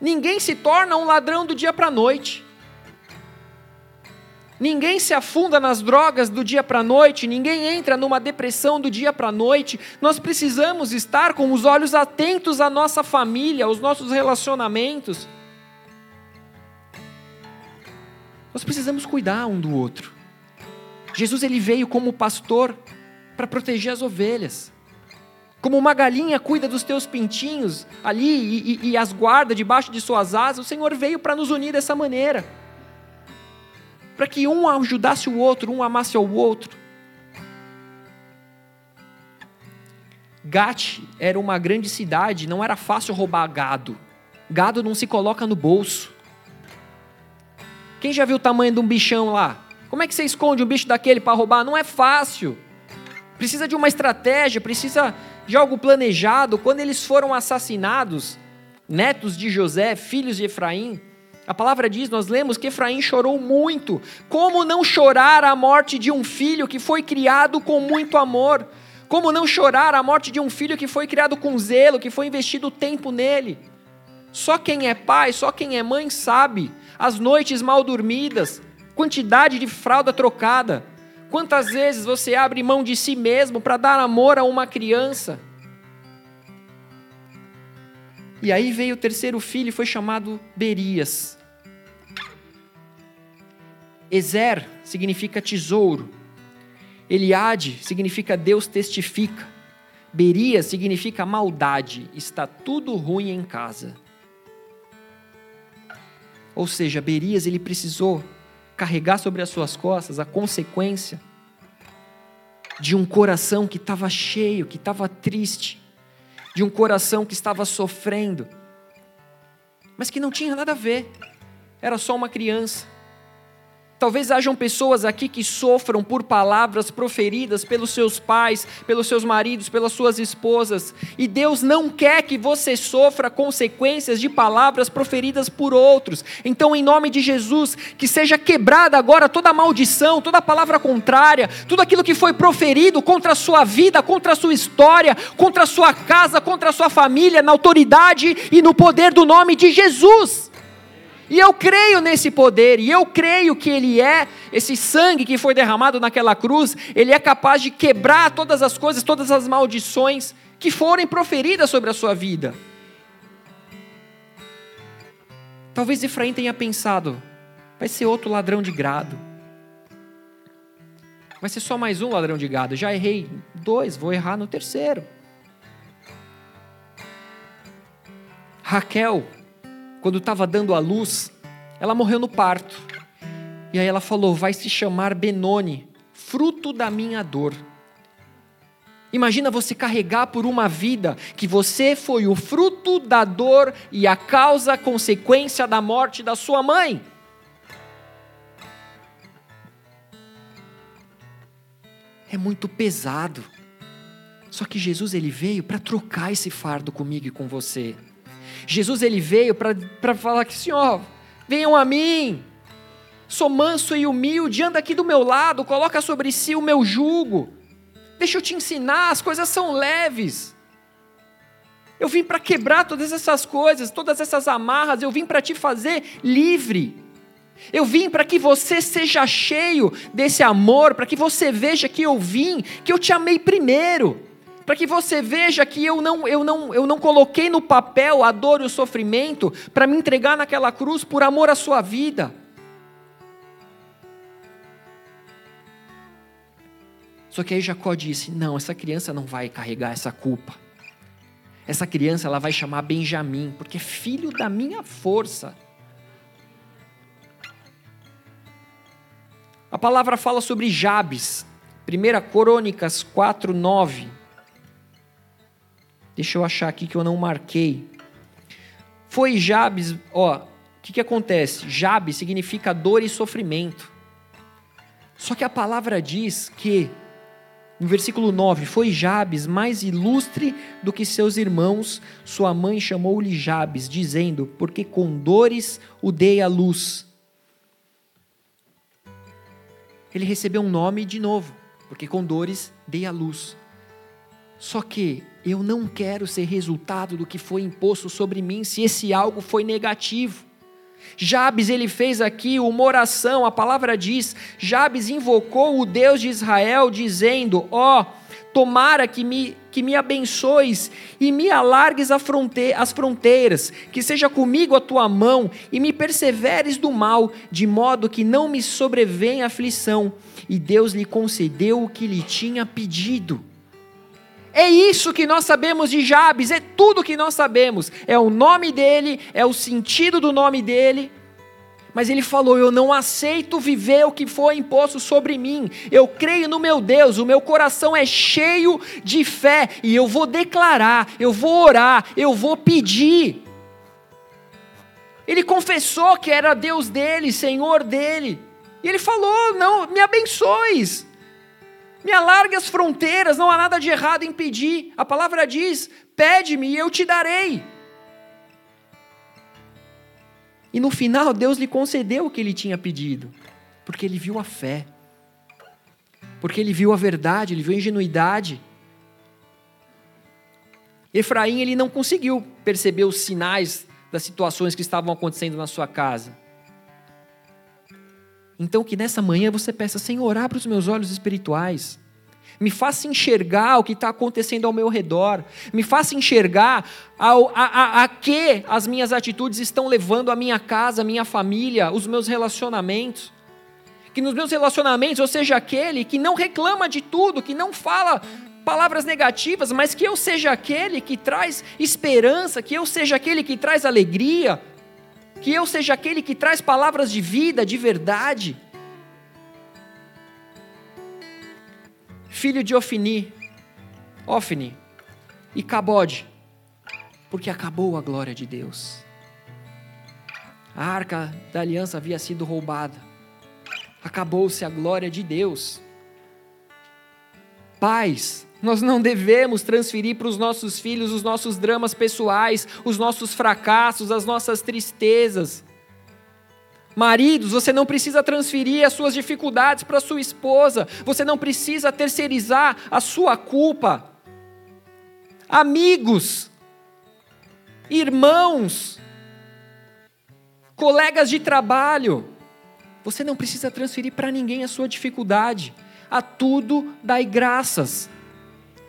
Ninguém se torna um ladrão do dia para a noite. Ninguém se afunda nas drogas do dia para a noite, ninguém entra numa depressão do dia para a noite. Nós precisamos estar com os olhos atentos à nossa família, aos nossos relacionamentos. Nós precisamos cuidar um do outro. Jesus ele veio como pastor para proteger as ovelhas. Como uma galinha cuida dos teus pintinhos ali e, e, e as guarda debaixo de suas asas, o Senhor veio para nos unir dessa maneira. Para que um ajudasse o outro, um amasse ao outro. Gate era uma grande cidade, não era fácil roubar gado. Gado não se coloca no bolso. Quem já viu o tamanho de um bichão lá? Como é que você esconde um bicho daquele para roubar? Não é fácil. Precisa de uma estratégia, precisa de algo planejado. Quando eles foram assassinados, netos de José, filhos de Efraim, a palavra diz, nós lemos que Efraim chorou muito. Como não chorar a morte de um filho que foi criado com muito amor? Como não chorar a morte de um filho que foi criado com zelo, que foi investido tempo nele? Só quem é pai, só quem é mãe sabe as noites mal dormidas, quantidade de fralda trocada. Quantas vezes você abre mão de si mesmo para dar amor a uma criança? E aí veio o terceiro filho e foi chamado Berias. Ezer significa tesouro. Eliade significa Deus testifica. Berias significa maldade. Está tudo ruim em casa. Ou seja, Berias ele precisou carregar sobre as suas costas a consequência de um coração que estava cheio, que estava triste, de um coração que estava sofrendo, mas que não tinha nada a ver, era só uma criança. Talvez hajam pessoas aqui que sofram por palavras proferidas pelos seus pais, pelos seus maridos, pelas suas esposas, e Deus não quer que você sofra consequências de palavras proferidas por outros. Então, em nome de Jesus, que seja quebrada agora toda maldição, toda palavra contrária, tudo aquilo que foi proferido contra a sua vida, contra a sua história, contra a sua casa, contra a sua família, na autoridade e no poder do nome de Jesus. E eu creio nesse poder, e eu creio que Ele é, esse sangue que foi derramado naquela cruz, Ele é capaz de quebrar todas as coisas, todas as maldições que forem proferidas sobre a sua vida. Talvez Efraim tenha pensado, vai ser outro ladrão de gado. Vai ser só mais um ladrão de gado. Já errei dois, vou errar no terceiro. Raquel quando estava dando a luz, ela morreu no parto. E aí ela falou: vai se chamar Benoni, fruto da minha dor. Imagina você carregar por uma vida que você foi o fruto da dor e a causa, consequência da morte da sua mãe. É muito pesado. Só que Jesus ele veio para trocar esse fardo comigo e com você. Jesus ele veio para falar que, Senhor, venham a mim, sou manso e humilde, anda aqui do meu lado, coloca sobre si o meu jugo, deixa eu te ensinar, as coisas são leves. Eu vim para quebrar todas essas coisas, todas essas amarras, eu vim para te fazer livre. Eu vim para que você seja cheio desse amor, para que você veja que eu vim, que eu te amei primeiro para que você veja que eu não, eu, não, eu não coloquei no papel a dor e o sofrimento para me entregar naquela cruz por amor à sua vida. Só que aí Jacó disse: Não, essa criança não vai carregar essa culpa. Essa criança ela vai chamar Benjamim, porque é filho da minha força. A palavra fala sobre Jabes, 1 Crônicas 4, 9. Deixa eu achar aqui que eu não marquei. Foi Jabes, ó, o que, que acontece? Jabes significa dor e sofrimento. Só que a palavra diz que, no versículo 9, foi Jabes mais ilustre do que seus irmãos, sua mãe chamou-lhe Jabes, dizendo: Porque com dores o dei à luz. Ele recebeu um nome de novo, porque com dores dei à luz. Só que eu não quero ser resultado do que foi imposto sobre mim se esse algo foi negativo. Jabes ele fez aqui uma oração, a palavra diz: Jabes invocou o Deus de Israel, dizendo: Ó, oh, tomara que me, que me abençoes e me alargues fronte as fronteiras, que seja comigo a tua mão e me perseveres do mal, de modo que não me sobrevenha aflição. E Deus lhe concedeu o que lhe tinha pedido. É isso que nós sabemos de Jabes, é tudo que nós sabemos. É o nome dele, é o sentido do nome dele. Mas ele falou: Eu não aceito viver o que foi imposto sobre mim. Eu creio no meu Deus, o meu coração é cheio de fé e eu vou declarar, eu vou orar, eu vou pedir. Ele confessou que era Deus dele, Senhor dele. E ele falou: Não, me abençoes. Me alargue as fronteiras, não há nada de errado em pedir. A palavra diz: Pede-me e eu te darei. E no final, Deus lhe concedeu o que ele tinha pedido, porque ele viu a fé, porque ele viu a verdade, ele viu a ingenuidade. Efraim ele não conseguiu perceber os sinais das situações que estavam acontecendo na sua casa. Então que nessa manhã você peça, Senhor, abra os meus olhos espirituais. Me faça enxergar o que está acontecendo ao meu redor, me faça enxergar ao, a, a, a que as minhas atitudes estão levando a minha casa, a minha família, os meus relacionamentos. Que nos meus relacionamentos eu seja aquele que não reclama de tudo, que não fala palavras negativas, mas que eu seja aquele que traz esperança, que eu seja aquele que traz alegria, que eu seja aquele que traz palavras de vida, de verdade. filho de Ofni, Ofni e Cabode, porque acabou a glória de Deus. A arca da aliança havia sido roubada. Acabou-se a glória de Deus. Pais, nós não devemos transferir para os nossos filhos os nossos dramas pessoais, os nossos fracassos, as nossas tristezas. Maridos, você não precisa transferir as suas dificuldades para sua esposa, você não precisa terceirizar a sua culpa. Amigos, irmãos, colegas de trabalho, você não precisa transferir para ninguém a sua dificuldade. A tudo dai graças.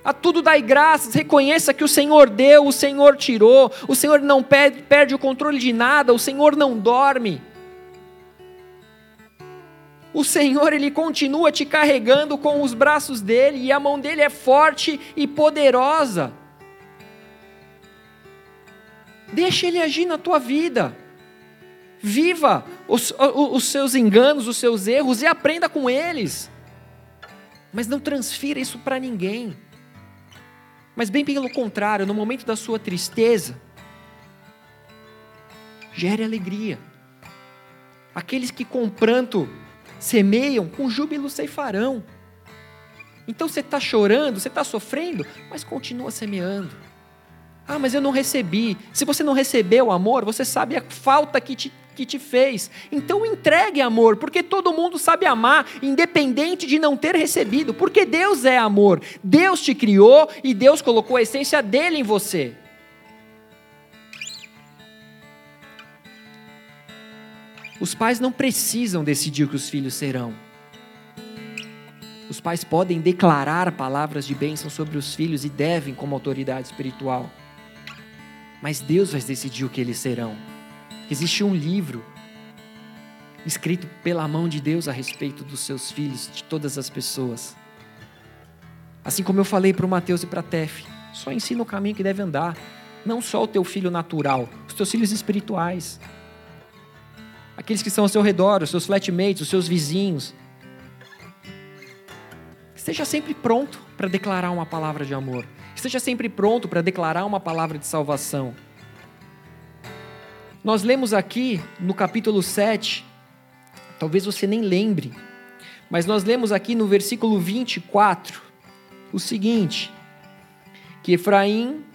A tudo dai graças, reconheça que o Senhor deu, o Senhor tirou, o Senhor não perde, perde o controle de nada, o Senhor não dorme o Senhor ele continua te carregando com os braços dele e a mão dele é forte e poderosa. Deixa ele agir na tua vida. Viva os, os seus enganos, os seus erros e aprenda com eles. Mas não transfira isso para ninguém. Mas bem pelo contrário, no momento da sua tristeza, gere alegria. Aqueles que com pranto semeiam, com júbilo ceifarão. Então você está chorando, você está sofrendo, mas continua semeando. Ah, mas eu não recebi. Se você não recebeu amor, você sabe a falta que te, que te fez. Então entregue amor, porque todo mundo sabe amar, independente de não ter recebido, porque Deus é amor. Deus te criou e Deus colocou a essência dele em você. Os pais não precisam decidir o que os filhos serão. Os pais podem declarar palavras de bênção sobre os filhos e devem, como autoridade espiritual. Mas Deus vai decidir o que eles serão. Existe um livro escrito pela mão de Deus a respeito dos seus filhos, de todas as pessoas. Assim como eu falei para o Mateus e para Tef, só ensina o caminho que deve andar. Não só o teu filho natural, os teus filhos espirituais aqueles que estão ao seu redor, os seus flatmates, os seus vizinhos. Esteja sempre pronto para declarar uma palavra de amor. Esteja sempre pronto para declarar uma palavra de salvação. Nós lemos aqui no capítulo 7, talvez você nem lembre, mas nós lemos aqui no versículo 24 o seguinte: que Efraim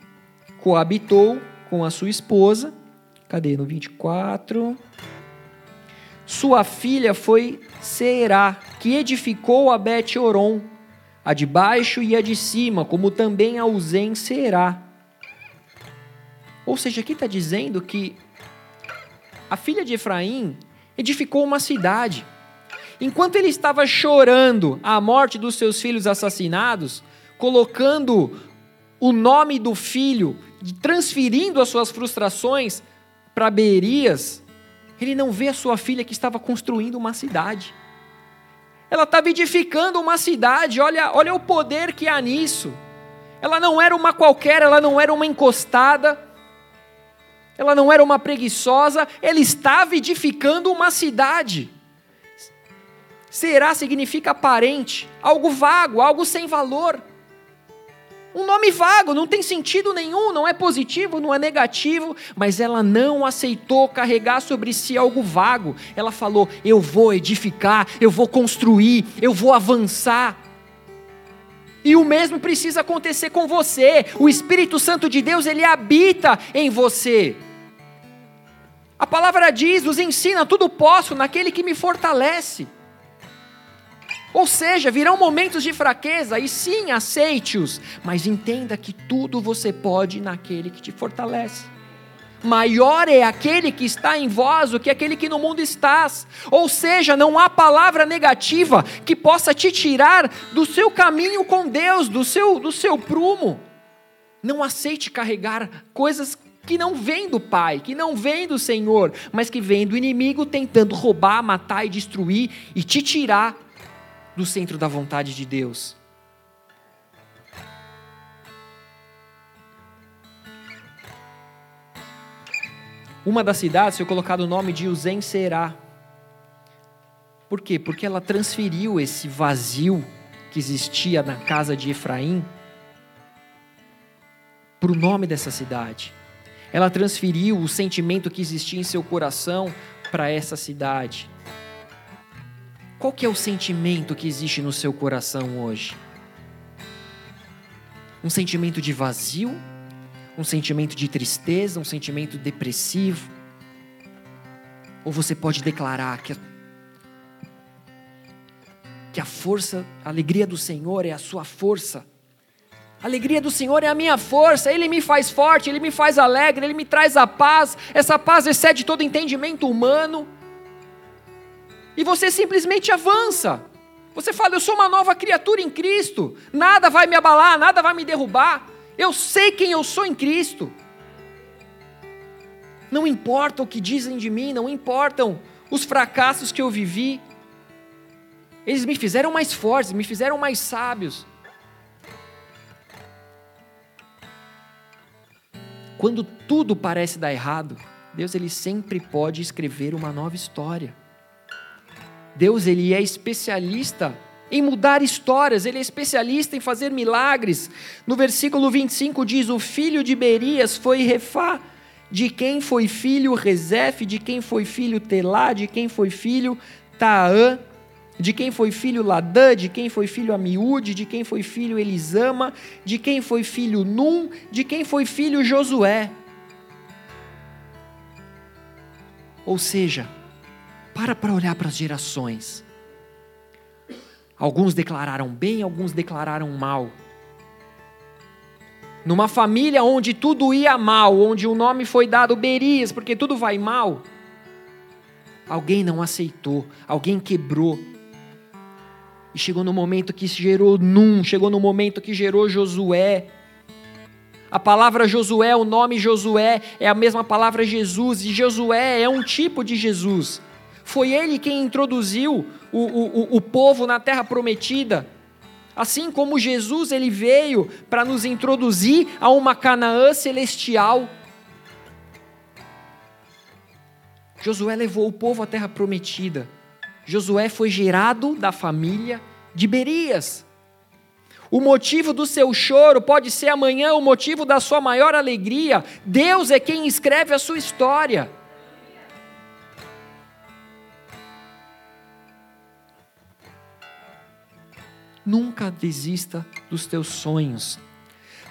coabitou com a sua esposa. Cadê? No 24. Sua filha foi Será, que edificou a Bet-Oron, a de baixo e a de cima, como também a Uzem Será. Ou seja, aqui está dizendo que a filha de Efraim edificou uma cidade. Enquanto ele estava chorando a morte dos seus filhos assassinados, colocando o nome do filho, transferindo as suas frustrações para Beerias, ele não vê a sua filha que estava construindo uma cidade. Ela estava edificando uma cidade, olha, olha o poder que há nisso. Ela não era uma qualquer, ela não era uma encostada, ela não era uma preguiçosa, ele estava edificando uma cidade. Será significa aparente, algo vago, algo sem valor. Um nome vago, não tem sentido nenhum, não é positivo, não é negativo, mas ela não aceitou carregar sobre si algo vago. Ela falou: Eu vou edificar, eu vou construir, eu vou avançar. E o mesmo precisa acontecer com você. O Espírito Santo de Deus, ele habita em você. A palavra diz, nos ensina, tudo posso naquele que me fortalece. Ou seja, virão momentos de fraqueza, e sim, aceite-os, mas entenda que tudo você pode naquele que te fortalece. Maior é aquele que está em vós do que aquele que no mundo estás. Ou seja, não há palavra negativa que possa te tirar do seu caminho com Deus, do seu, do seu prumo. Não aceite carregar coisas que não vêm do Pai, que não vêm do Senhor, mas que vêm do inimigo tentando roubar, matar e destruir e te tirar do centro da vontade de Deus. Uma das cidades foi colocado o nome de Uzen Será. Por quê? Porque ela transferiu esse vazio que existia na casa de Efraim para o nome dessa cidade. Ela transferiu o sentimento que existia em seu coração para essa cidade. Qual que é o sentimento que existe no seu coração hoje? Um sentimento de vazio? Um sentimento de tristeza? Um sentimento depressivo? Ou você pode declarar que a, que a força, a alegria do Senhor é a sua força? A alegria do Senhor é a minha força, Ele me faz forte, Ele me faz alegre, Ele me traz a paz, essa paz excede todo entendimento humano e você simplesmente avança. Você fala: Eu sou uma nova criatura em Cristo, nada vai me abalar, nada vai me derrubar. Eu sei quem eu sou em Cristo. Não importa o que dizem de mim, não importam os fracassos que eu vivi. Eles me fizeram mais fortes, me fizeram mais sábios. Quando tudo parece dar errado, Deus ele sempre pode escrever uma nova história. Deus ele é especialista em mudar histórias, ele é especialista em fazer milagres. No versículo 25 diz: O filho de Berias foi Refá, de quem foi filho Rezef, de quem foi filho Telá, de quem foi filho Taã, de quem foi filho Ladã, de quem foi filho Amiúde, de quem foi filho Elisama, de quem foi filho Num, de quem foi filho Josué. Ou seja, para para olhar para as gerações. Alguns declararam bem, alguns declararam mal. Numa família onde tudo ia mal, onde o nome foi dado Berias, porque tudo vai mal, alguém não aceitou, alguém quebrou. E chegou no momento que gerou Num, chegou no momento que gerou Josué. A palavra Josué, o nome Josué, é a mesma palavra Jesus, e Josué é um tipo de Jesus. Foi ele quem introduziu o, o, o povo na terra prometida. Assim como Jesus ele veio para nos introduzir a uma Canaã celestial. Josué levou o povo à terra prometida. Josué foi gerado da família de Berias. O motivo do seu choro pode ser amanhã o motivo da sua maior alegria. Deus é quem escreve a sua história. Nunca desista dos teus sonhos.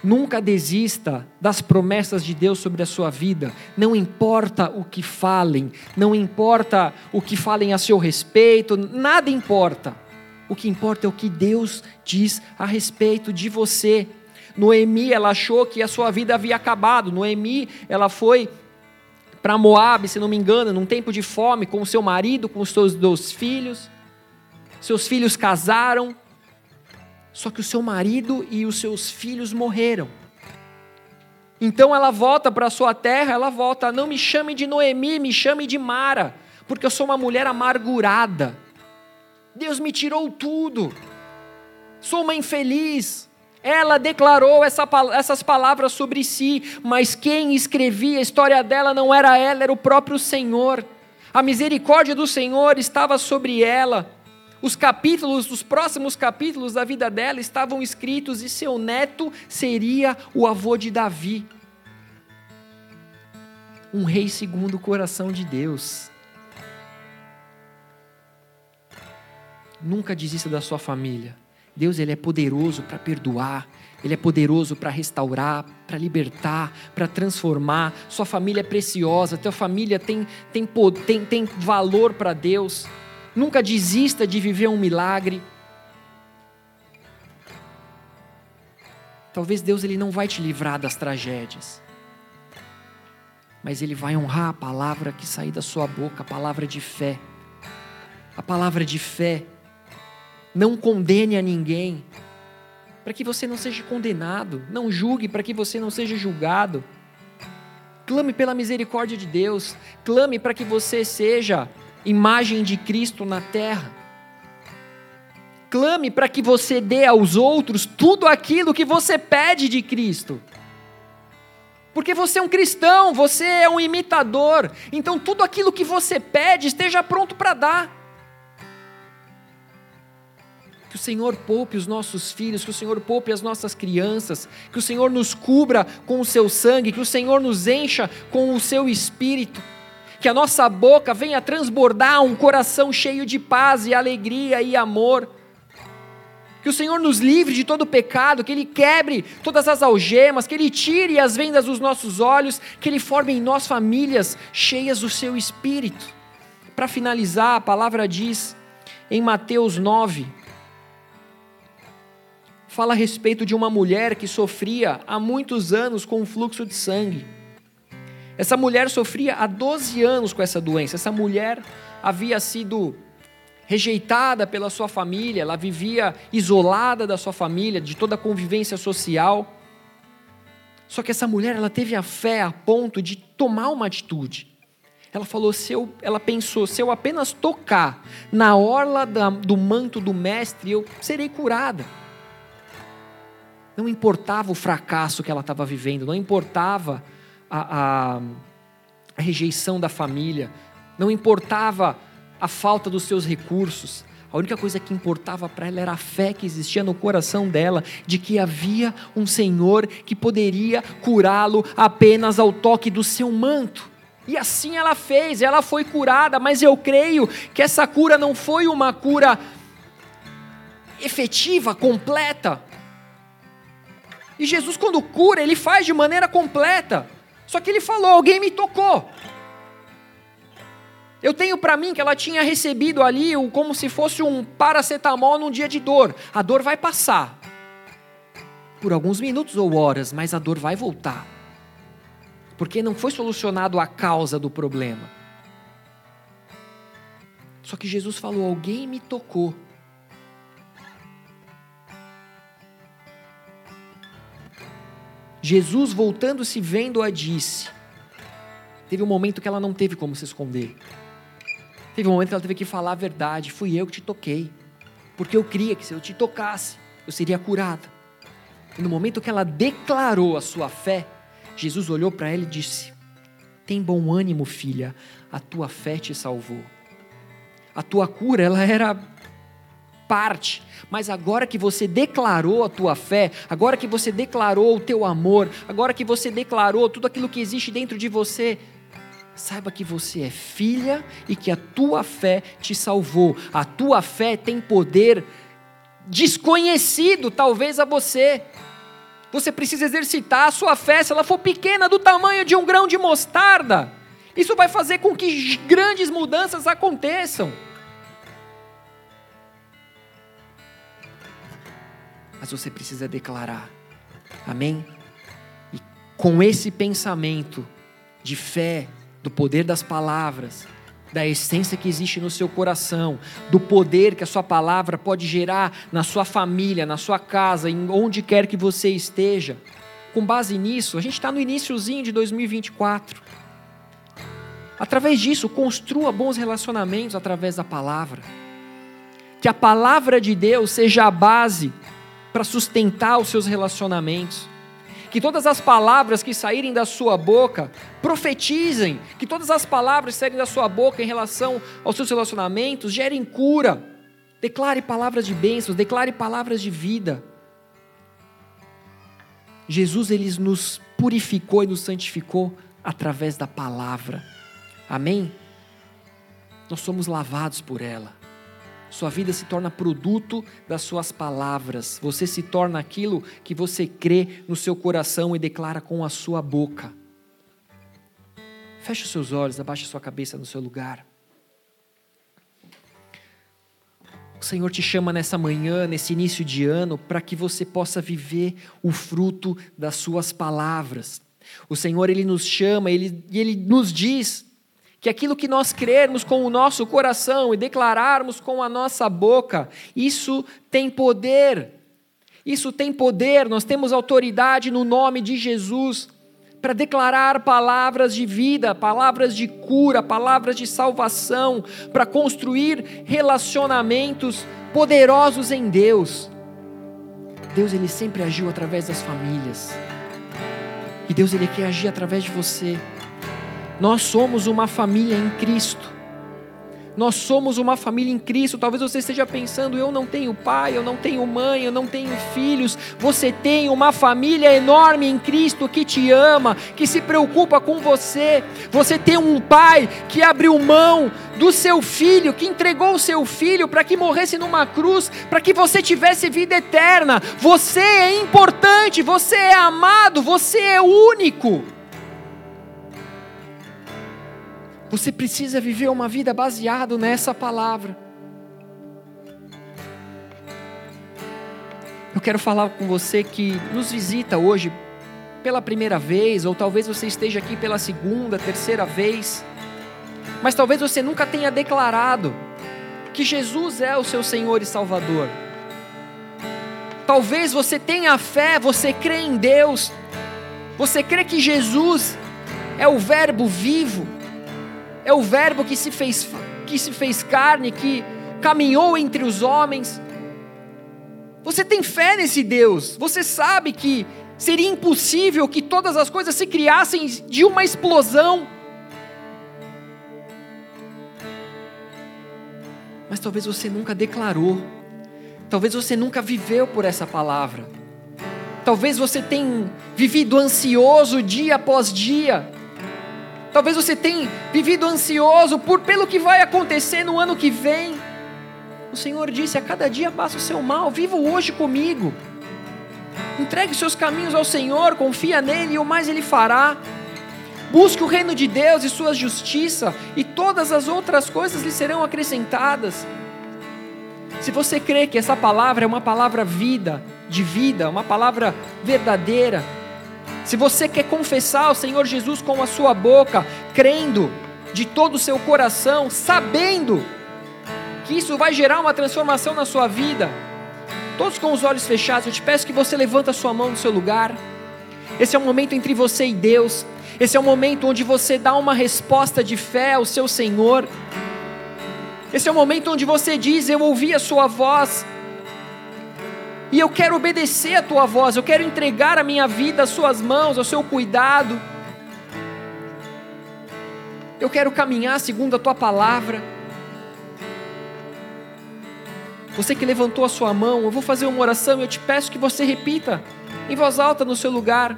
Nunca desista das promessas de Deus sobre a sua vida. Não importa o que falem, não importa o que falem a seu respeito, nada importa. O que importa é o que Deus diz a respeito de você. Noemi, ela achou que a sua vida havia acabado. Noemi, ela foi para Moab, se não me engano, num tempo de fome, com o seu marido, com os seus dois filhos. Seus filhos casaram, só que o seu marido e os seus filhos morreram. Então ela volta para a sua terra, ela volta, não me chame de Noemi, me chame de Mara, porque eu sou uma mulher amargurada. Deus me tirou tudo. Sou uma infeliz. Ela declarou essa, essas palavras sobre si, mas quem escrevia a história dela não era ela, era o próprio Senhor. A misericórdia do Senhor estava sobre ela. Os capítulos, os próximos capítulos da vida dela estavam escritos e seu neto seria o avô de Davi. Um rei segundo o coração de Deus. Nunca desista da sua família. Deus ele é poderoso para perdoar, ele é poderoso para restaurar, para libertar, para transformar. Sua família é preciosa, tua família tem, tem, tem, tem valor para Deus. Nunca desista de viver um milagre. Talvez Deus ele não vai te livrar das tragédias, mas ele vai honrar a palavra que sair da sua boca, a palavra de fé. A palavra de fé não condene a ninguém, para que você não seja condenado, não julgue para que você não seja julgado. Clame pela misericórdia de Deus, clame para que você seja imagem de Cristo na terra. Clame para que você dê aos outros tudo aquilo que você pede de Cristo. Porque você é um cristão, você é um imitador, então tudo aquilo que você pede esteja pronto para dar. Que o Senhor poupe os nossos filhos, que o Senhor poupe as nossas crianças, que o Senhor nos cubra com o seu sangue, que o Senhor nos encha com o seu espírito, que a nossa boca venha transbordar um coração cheio de paz e alegria e amor. Que o Senhor nos livre de todo pecado, que Ele quebre todas as algemas, que Ele tire as vendas dos nossos olhos, que Ele forme em nós famílias cheias do seu espírito. Para finalizar, a palavra diz em Mateus 9, fala a respeito de uma mulher que sofria há muitos anos com um fluxo de sangue. Essa mulher sofria há 12 anos com essa doença. Essa mulher havia sido rejeitada pela sua família, ela vivia isolada da sua família, de toda a convivência social. Só que essa mulher, ela teve a fé a ponto de tomar uma atitude. Ela falou, se eu, ela pensou, se eu apenas tocar na orla da, do manto do mestre, eu serei curada. Não importava o fracasso que ela estava vivendo, não importava a, a, a rejeição da família, não importava a falta dos seus recursos. A única coisa que importava para ela era a fé que existia no coração dela, de que havia um Senhor que poderia curá-lo apenas ao toque do seu manto. E assim ela fez, ela foi curada, mas eu creio que essa cura não foi uma cura efetiva, completa, e Jesus, quando cura, ele faz de maneira completa. Só que ele falou: alguém me tocou. Eu tenho para mim que ela tinha recebido ali como se fosse um paracetamol num dia de dor. A dor vai passar. Por alguns minutos ou horas, mas a dor vai voltar. Porque não foi solucionado a causa do problema. Só que Jesus falou: alguém me tocou. Jesus, voltando-se, vendo-a, disse: Teve um momento que ela não teve como se esconder. Teve um momento que ela teve que falar a verdade: Fui eu que te toquei. Porque eu cria que se eu te tocasse, eu seria curada. E no momento que ela declarou a sua fé, Jesus olhou para ela e disse: Tem bom ânimo, filha, a tua fé te salvou. A tua cura, ela era parte, mas agora que você declarou a tua fé, agora que você declarou o teu amor, agora que você declarou tudo aquilo que existe dentro de você, saiba que você é filha e que a tua fé te salvou. A tua fé tem poder desconhecido, talvez a você. Você precisa exercitar a sua fé, se ela for pequena, do tamanho de um grão de mostarda. Isso vai fazer com que grandes mudanças aconteçam. Mas você precisa declarar. Amém? E com esse pensamento de fé, do poder das palavras, da essência que existe no seu coração, do poder que a sua palavra pode gerar na sua família, na sua casa, em onde quer que você esteja. Com base nisso, a gente está no iníciozinho de 2024. Através disso, construa bons relacionamentos através da palavra. Que a palavra de Deus seja a base para sustentar os seus relacionamentos. Que todas as palavras que saírem da sua boca profetizem, que todas as palavras que saírem da sua boca em relação aos seus relacionamentos gerem cura. Declare palavras de bênçãos, declare palavras de vida. Jesus ele nos purificou e nos santificou através da palavra. Amém? Nós somos lavados por ela. Sua vida se torna produto das suas palavras. Você se torna aquilo que você crê no seu coração e declara com a sua boca. Feche os seus olhos, abaixe a sua cabeça no seu lugar. O Senhor te chama nessa manhã, nesse início de ano, para que você possa viver o fruto das suas palavras. O Senhor, Ele nos chama, Ele, Ele nos diz que aquilo que nós crermos com o nosso coração e declararmos com a nossa boca, isso tem poder. Isso tem poder, nós temos autoridade no nome de Jesus para declarar palavras de vida, palavras de cura, palavras de salvação, para construir relacionamentos poderosos em Deus. Deus ele sempre agiu através das famílias. E Deus ele quer agir através de você. Nós somos uma família em Cristo. Nós somos uma família em Cristo. Talvez você esteja pensando: eu não tenho pai, eu não tenho mãe, eu não tenho filhos. Você tem uma família enorme em Cristo que te ama, que se preocupa com você. Você tem um pai que abriu mão do seu filho, que entregou o seu filho para que morresse numa cruz, para que você tivesse vida eterna. Você é importante, você é amado, você é único. Você precisa viver uma vida baseada nessa palavra. Eu quero falar com você que nos visita hoje pela primeira vez, ou talvez você esteja aqui pela segunda, terceira vez, mas talvez você nunca tenha declarado que Jesus é o seu Senhor e Salvador. Talvez você tenha fé, você crê em Deus, você crê que Jesus é o Verbo vivo, é o Verbo que se fez, que se fez carne, que caminhou entre os homens. Você tem fé nesse Deus, você sabe que seria impossível que todas as coisas se criassem de uma explosão. Mas talvez você nunca declarou, talvez você nunca viveu por essa palavra, talvez você tenha vivido ansioso dia após dia, Talvez você tenha vivido ansioso por pelo que vai acontecer no ano que vem. O Senhor disse: a cada dia passa o seu mal, viva hoje comigo. Entregue seus caminhos ao Senhor, confia nele e o mais ele fará. Busque o reino de Deus e sua justiça, e todas as outras coisas lhe serão acrescentadas. Se você crê que essa palavra é uma palavra vida, de vida, uma palavra verdadeira, se você quer confessar o Senhor Jesus com a sua boca, crendo de todo o seu coração, sabendo que isso vai gerar uma transformação na sua vida, todos com os olhos fechados, eu te peço que você levanta a sua mão no seu lugar. Esse é o momento entre você e Deus. Esse é o momento onde você dá uma resposta de fé ao seu Senhor. Esse é o momento onde você diz: Eu ouvi a sua voz, e eu quero obedecer a tua voz, eu quero entregar a minha vida às suas mãos, ao seu cuidado. Eu quero caminhar segundo a tua palavra. Você que levantou a sua mão, eu vou fazer uma oração e eu te peço que você repita em voz alta no seu lugar.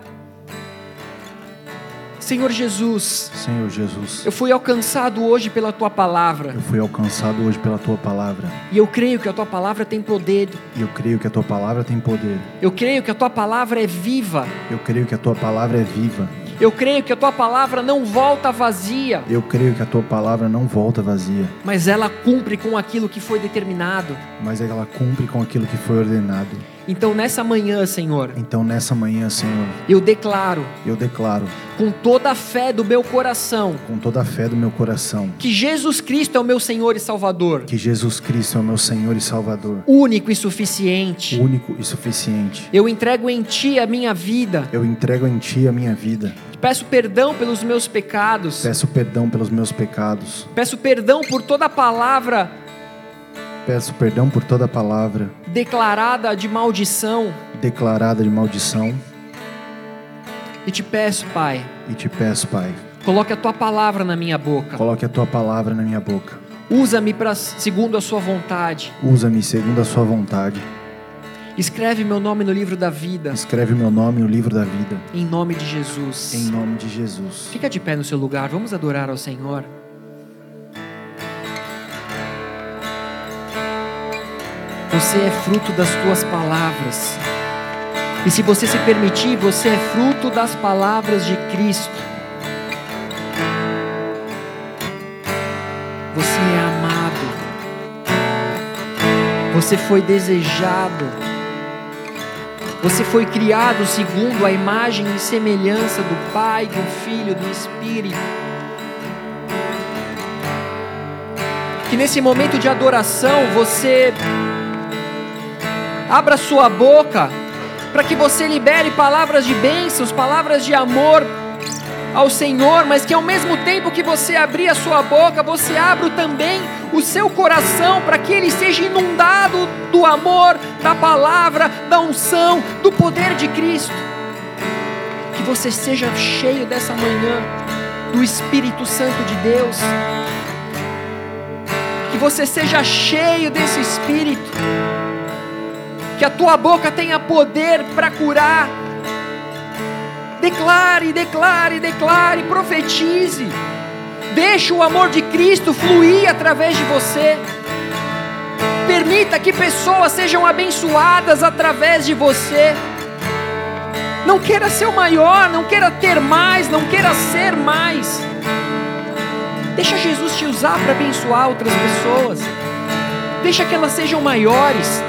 Senhor Jesus. Senhor Jesus. Eu fui alcançado hoje pela tua palavra. Eu fui alcançado hoje pela tua palavra. E eu creio que a tua palavra tem poder. E eu creio que a tua palavra tem poder. Eu creio que a tua palavra é viva. Eu creio que a tua palavra é viva. Eu creio que a tua palavra não volta vazia. Eu creio que a tua palavra não volta vazia. Mas ela cumpre com aquilo que foi determinado. Mas ela cumpre com aquilo que foi ordenado. Então nessa manhã, Senhor. Então nessa manhã, Senhor. Eu declaro. Eu declaro. Com toda a fé do meu coração. Com toda a fé do meu coração. Que Jesus Cristo é o meu Senhor e Salvador. Que Jesus Cristo é o meu Senhor e Salvador. Único e suficiente. Único e suficiente. Eu entrego em Ti a minha vida. Eu entrego em Ti a minha vida. Peço perdão pelos meus pecados. Peço perdão pelos meus pecados. Peço perdão por toda a palavra Peço perdão por toda palavra declarada de maldição. declarada de maldição. E te peço, Pai, E te peço, Pai, coloque a tua palavra na minha boca. coloque a tua palavra na minha boca. Usa-me para segundo a sua vontade. Usa-me segundo a sua vontade. Escreve meu nome no livro da vida, Escreve meu nome no livro da vida. em nome de Jesus. Em nome de Jesus. Fica de pé no seu lugar, vamos adorar ao Senhor. Você é fruto das tuas palavras. E se você se permitir, você é fruto das palavras de Cristo. Você é amado. Você foi desejado. Você foi criado segundo a imagem e semelhança do Pai, do Filho, do Espírito. Que nesse momento de adoração você abra sua boca para que você libere palavras de bênçãos, palavras de amor ao Senhor, mas que ao mesmo tempo que você abrir a sua boca, você abra também o seu coração para que ele seja inundado do amor, da palavra, da unção, do poder de Cristo. Que você seja cheio dessa manhã do Espírito Santo de Deus. Que você seja cheio desse Espírito. Que a tua boca tenha poder para curar. Declare, declare, declare, profetize. Deixe o amor de Cristo fluir através de você. Permita que pessoas sejam abençoadas através de você. Não queira ser o maior, não queira ter mais, não queira ser mais. Deixa Jesus te usar para abençoar outras pessoas. Deixa que elas sejam maiores.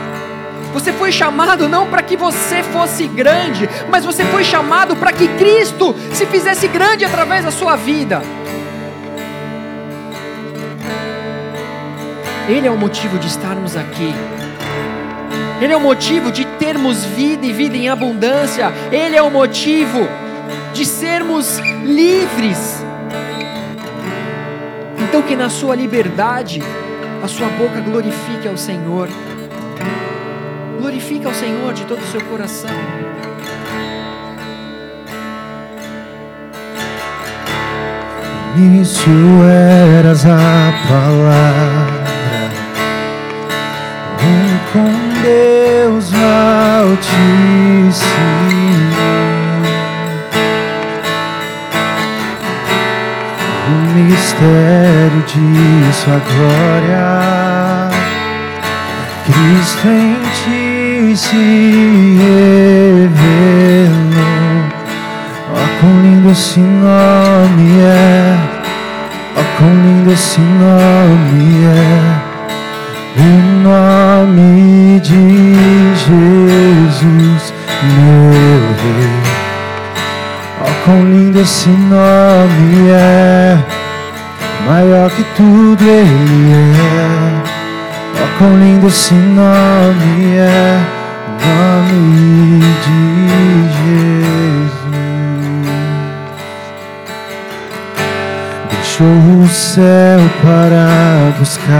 Você foi chamado não para que você fosse grande, mas você foi chamado para que Cristo se fizesse grande através da sua vida. Ele é o motivo de estarmos aqui. Ele é o motivo de termos vida e vida em abundância. Ele é o motivo de sermos livres. Então, que na sua liberdade, a sua boca glorifique ao Senhor. Glorifique ao Senhor de todo o seu coração. início eras a palavra, um com Deus Altíssimo. O mistério de Sua glória, Cristo em ti se revelou. Ó, quão lindo esse nome é, ó, quão lindo esse nome é. O nome de Jesus, meu Rei. Ó, quão lindo esse nome é, maior que tudo ele é. Ó, quão lindo esse nome é, nome de Jesus. Deixou o céu para buscar-nos,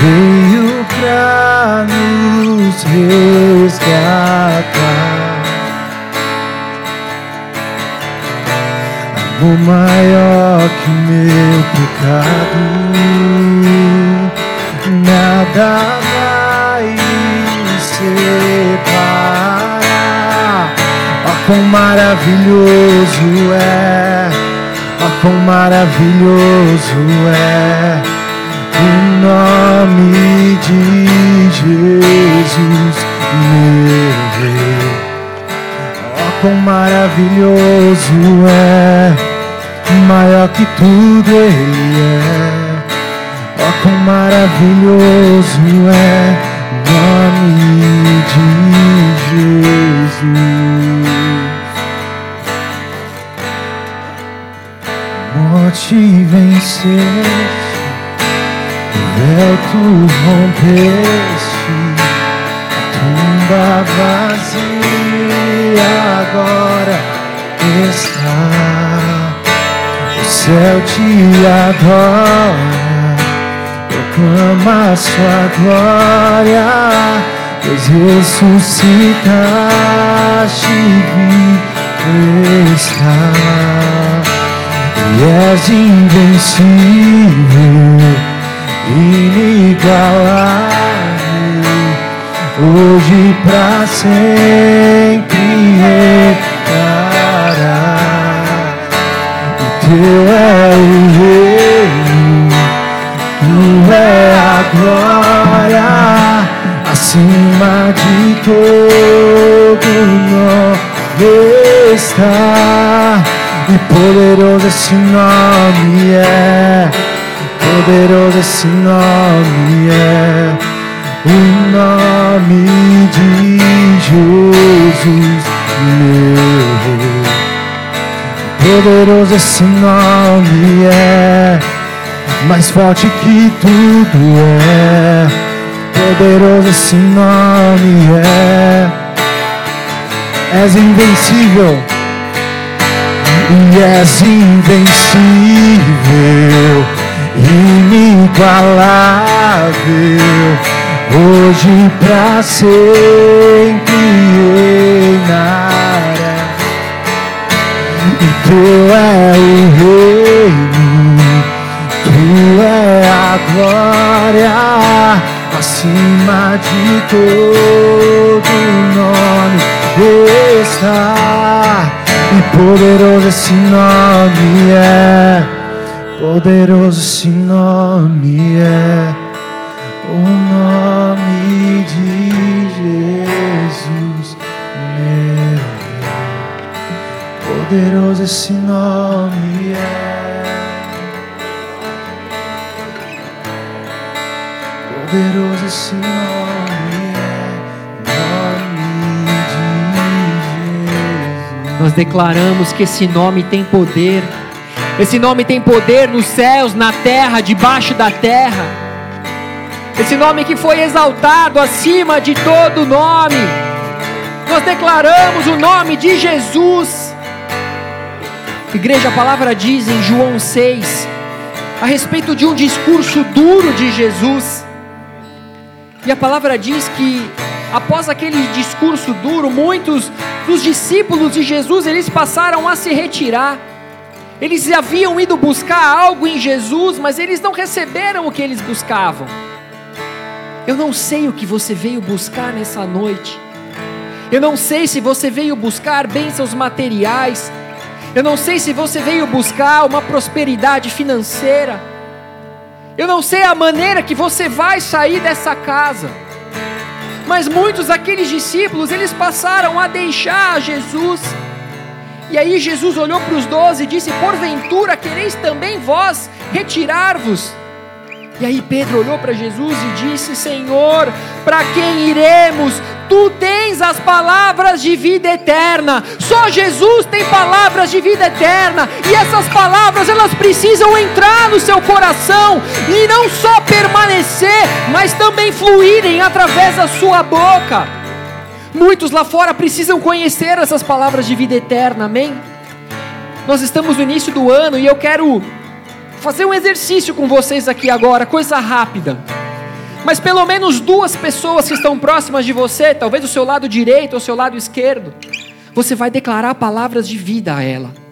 veio para nos resgatar. Amor maior que o meu pecado, nada vai nos separar. Ó quão maravilhoso é, ó quão maravilhoso é o nome de Jesus, meu Rei. Ó quão maravilhoso é, maior que tudo Ele é. Ó quão maravilhoso é de Jesus. Morte venceste, o véu tu rompeste, a tumba vazia agora está. O céu te adora, proclama a sua glória, pois ressuscitaste e está. E és invencível, inigualável, hoje pra sempre reinará. O teu é o reino, tu é a glória, acima de todo nome está. E poderoso esse nome é, poderoso esse nome é, o nome de Jesus, meu. Poderoso esse nome é, mais forte que tudo é. Poderoso esse nome é, és invencível. E és invencível, inigualável, hoje pra sempre reinará. E tu é o reino, tu é a glória, acima de todo nome está. E poderoso esse nome é, poderoso esse nome é, o nome de Jesus, meu. Poderoso esse nome é, poderoso esse nome é, nome de Jesus. Nós declaramos que esse nome tem poder. Esse nome tem poder nos céus, na terra, debaixo da terra. Esse nome que foi exaltado acima de todo nome. Nós declaramos o nome de Jesus. Igreja, a palavra diz em João 6 a respeito de um discurso duro de Jesus. E a palavra diz que após aquele discurso duro, muitos dos discípulos de Jesus, eles passaram a se retirar. Eles haviam ido buscar algo em Jesus, mas eles não receberam o que eles buscavam. Eu não sei o que você veio buscar nessa noite. Eu não sei se você veio buscar bênçãos materiais. Eu não sei se você veio buscar uma prosperidade financeira. Eu não sei a maneira que você vai sair dessa casa. Mas muitos daqueles discípulos, eles passaram a deixar Jesus. E aí Jesus olhou para os doze e disse: Porventura quereis também vós retirar-vos? E aí Pedro olhou para Jesus e disse: Senhor, para quem iremos? Tu tens as palavras de vida eterna. Só Jesus tem palavras de vida eterna. E essas palavras elas precisam entrar no seu coração e não só permanecer, mas também fluírem através da sua boca. Muitos lá fora precisam conhecer essas palavras de vida eterna. Amém? Nós estamos no início do ano e eu quero fazer um exercício com vocês aqui agora, coisa rápida. Mas pelo menos duas pessoas que estão próximas de você, talvez o seu lado direito ou o seu lado esquerdo, você vai declarar palavras de vida a ela.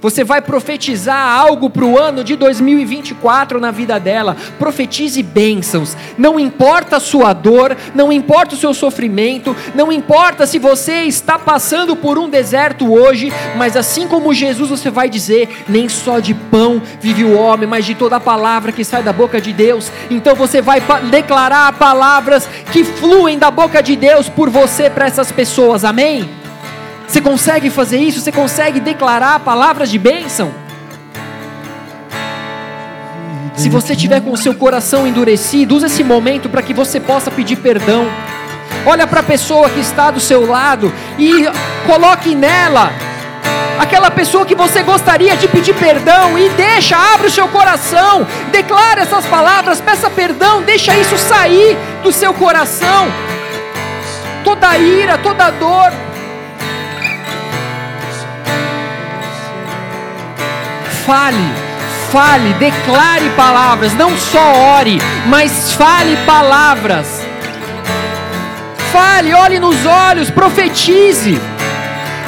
Você vai profetizar algo para o ano de 2024 na vida dela. Profetize bênçãos. Não importa a sua dor, não importa o seu sofrimento, não importa se você está passando por um deserto hoje, mas assim como Jesus, você vai dizer: nem só de pão vive o homem, mas de toda a palavra que sai da boca de Deus. Então você vai declarar palavras que fluem da boca de Deus por você para essas pessoas. Amém? Você consegue fazer isso? Você consegue declarar palavras de bênção? Se você tiver com o seu coração endurecido, use esse momento para que você possa pedir perdão. Olha para a pessoa que está do seu lado e coloque nela aquela pessoa que você gostaria de pedir perdão e deixa, abre o seu coração, declara essas palavras, peça perdão, deixa isso sair do seu coração. Toda ira, toda dor, fale, fale, declare palavras, não só ore, mas fale palavras. Fale, olhe nos olhos, profetize.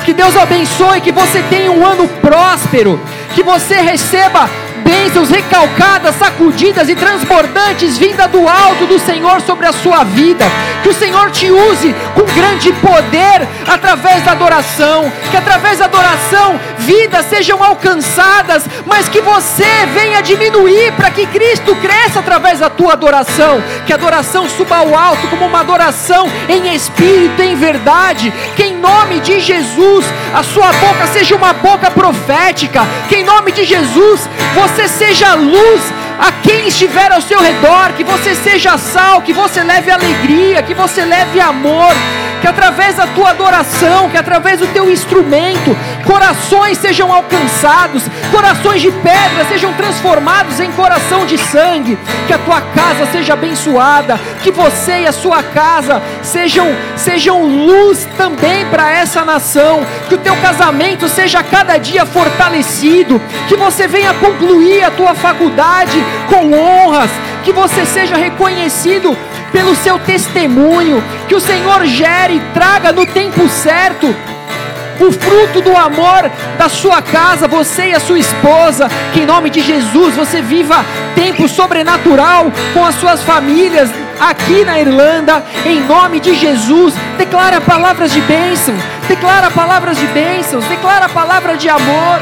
Que Deus abençoe, que você tenha um ano próspero, que você receba bênçãos recalcadas, sacudidas e transbordantes vinda do alto do Senhor sobre a sua vida. Que o Senhor te use com grande poder através da adoração. Que através da adoração vidas sejam alcançadas, mas que você venha diminuir para que Cristo cresça através da tua adoração. Que a adoração suba ao alto como uma adoração em espírito, em verdade. Que em nome de Jesus a sua boca seja uma boca profética. Que em nome de Jesus você seja luz quem estiver ao seu redor, que você seja sal, que você leve alegria, que você leve amor, que através da tua adoração, que através do teu instrumento, corações sejam alcançados, corações de pedra sejam transformados em coração de sangue, que a tua casa seja abençoada, que você e a sua casa sejam, sejam luz também para essa nação, que o teu casamento seja cada dia fortalecido, que você venha concluir a tua faculdade com honras, que você seja reconhecido pelo seu testemunho, que o Senhor gere e traga no tempo certo o fruto do amor da sua casa, você e a sua esposa, que em nome de Jesus você viva tempo sobrenatural com as suas famílias aqui na Irlanda, em nome de Jesus. Declara palavras de bênção, declara palavras de bênçãos, declara palavra de amor.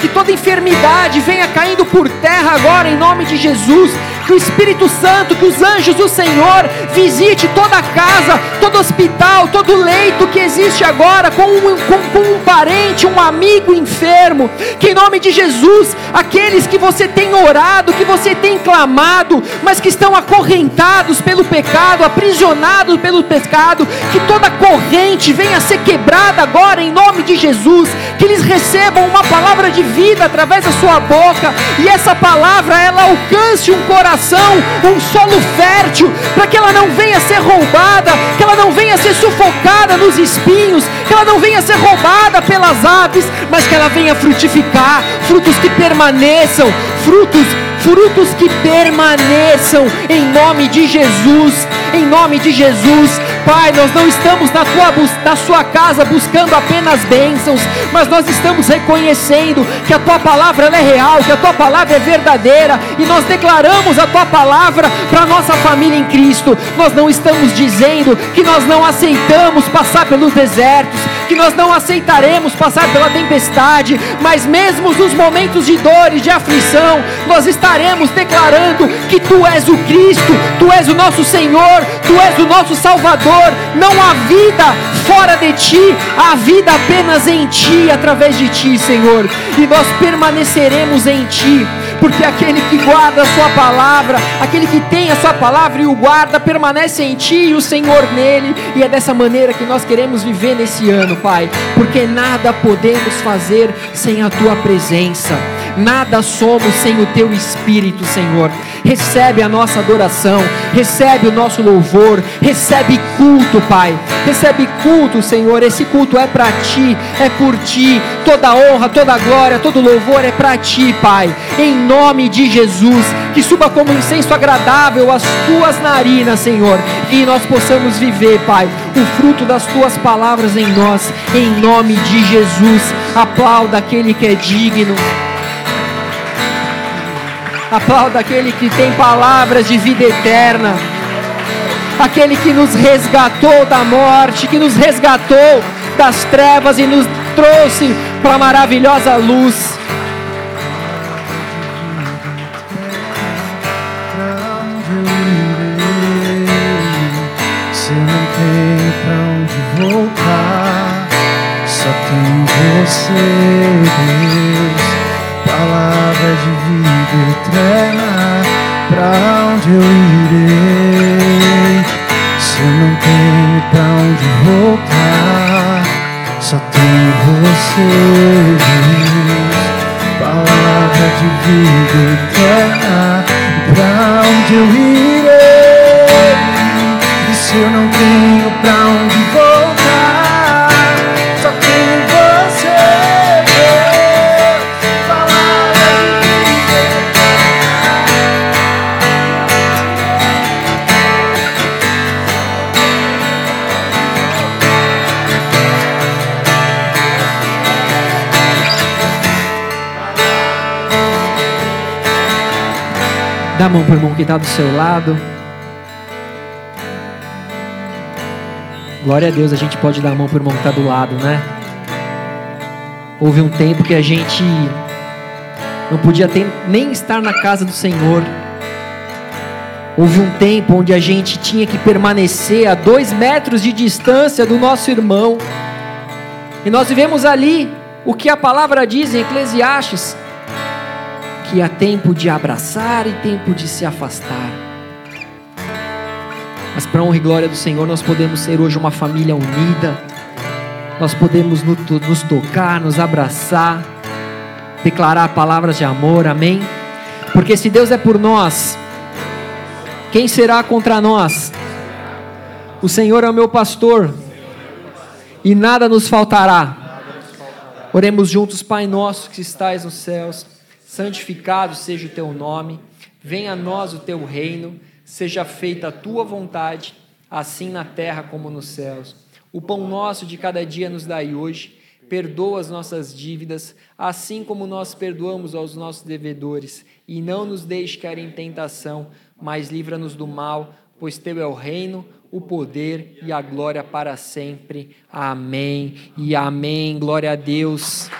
Que toda enfermidade venha caindo por terra agora em nome de Jesus que o Espírito Santo, que os anjos do Senhor visite toda casa, todo hospital, todo leito que existe agora com um, com, com um parente, um amigo enfermo. Que em nome de Jesus, aqueles que você tem orado, que você tem clamado, mas que estão acorrentados pelo pecado, aprisionados pelo pecado, que toda corrente venha a ser quebrada agora em nome de Jesus. Que eles recebam uma palavra de vida através da sua boca e essa palavra ela alcance um coração um solo fértil, para que ela não venha ser roubada, que ela não venha ser sufocada nos espinhos, que ela não venha ser roubada pelas aves, mas que ela venha frutificar, frutos que permaneçam, frutos frutos que permaneçam em nome de Jesus, em nome de Jesus. Pai, nós não estamos na, tua, na sua casa buscando apenas bênçãos, mas nós estamos reconhecendo que a tua palavra é real, que a tua palavra é verdadeira, e nós declaramos a tua palavra para nossa família em Cristo. Nós não estamos dizendo que nós não aceitamos passar pelos desertos, que nós não aceitaremos passar pela tempestade, mas mesmo nos momentos de dor e de aflição, nós estaremos declarando que tu és o Cristo, tu és o nosso Senhor, tu és o nosso Salvador. Não há vida fora de ti, há vida apenas em ti, através de ti, Senhor, e nós permaneceremos em ti porque aquele que guarda a sua palavra, aquele que tem a sua palavra e o guarda, permanece em ti e o Senhor nele, e é dessa maneira que nós queremos viver nesse ano, Pai, porque nada podemos fazer sem a tua presença. Nada somos sem o teu espírito, Senhor. Recebe a nossa adoração, recebe o nosso louvor, recebe culto, Pai. Recebe culto, Senhor. Esse culto é para ti, é por ti. Toda honra, toda glória, todo louvor é para ti, Pai. Em nome de Jesus, que suba como incenso agradável as tuas narinas, Senhor, e nós possamos viver, Pai, o fruto das tuas palavras em nós, em nome de Jesus. Aplauda aquele que é digno. Aplauda aquele que tem palavras de vida eterna. Aquele que nos resgatou da morte, que nos resgatou das trevas e nos trouxe para a maravilhosa luz. Se não tenho pra onde voltar, só tem você, Deus. Palavra de vida eterna, pra onde eu irei? Se eu não tenho pra onde voltar, só tenho você. Palavra de vida eterna, pra onde eu irei? E se eu não tenho pra onde mão para o irmão que está do seu lado. Glória a Deus, a gente pode dar a mão para o irmão que está do lado, né? Houve um tempo que a gente não podia ter, nem estar na casa do Senhor. Houve um tempo onde a gente tinha que permanecer a dois metros de distância do nosso irmão. E nós vivemos ali o que a palavra diz em Eclesiastes: que há tempo de abraçar e tempo de se afastar. Mas para honra e glória do Senhor, nós podemos ser hoje uma família unida. Nós podemos nos tocar, nos abraçar, declarar palavras de amor, amém? Porque se Deus é por nós, quem será contra nós? O Senhor é o meu pastor e nada nos faltará. Oremos juntos, Pai nosso que estais nos céus, santificado seja o teu nome, venha a nós o teu reino, seja feita a tua vontade, assim na terra como nos céus. O pão nosso de cada dia nos dai hoje, perdoa as nossas dívidas, assim como nós perdoamos aos nossos devedores, e não nos deixe cair em tentação, mas livra-nos do mal, pois teu é o reino, o poder e a glória para sempre. Amém e amém. Glória a Deus.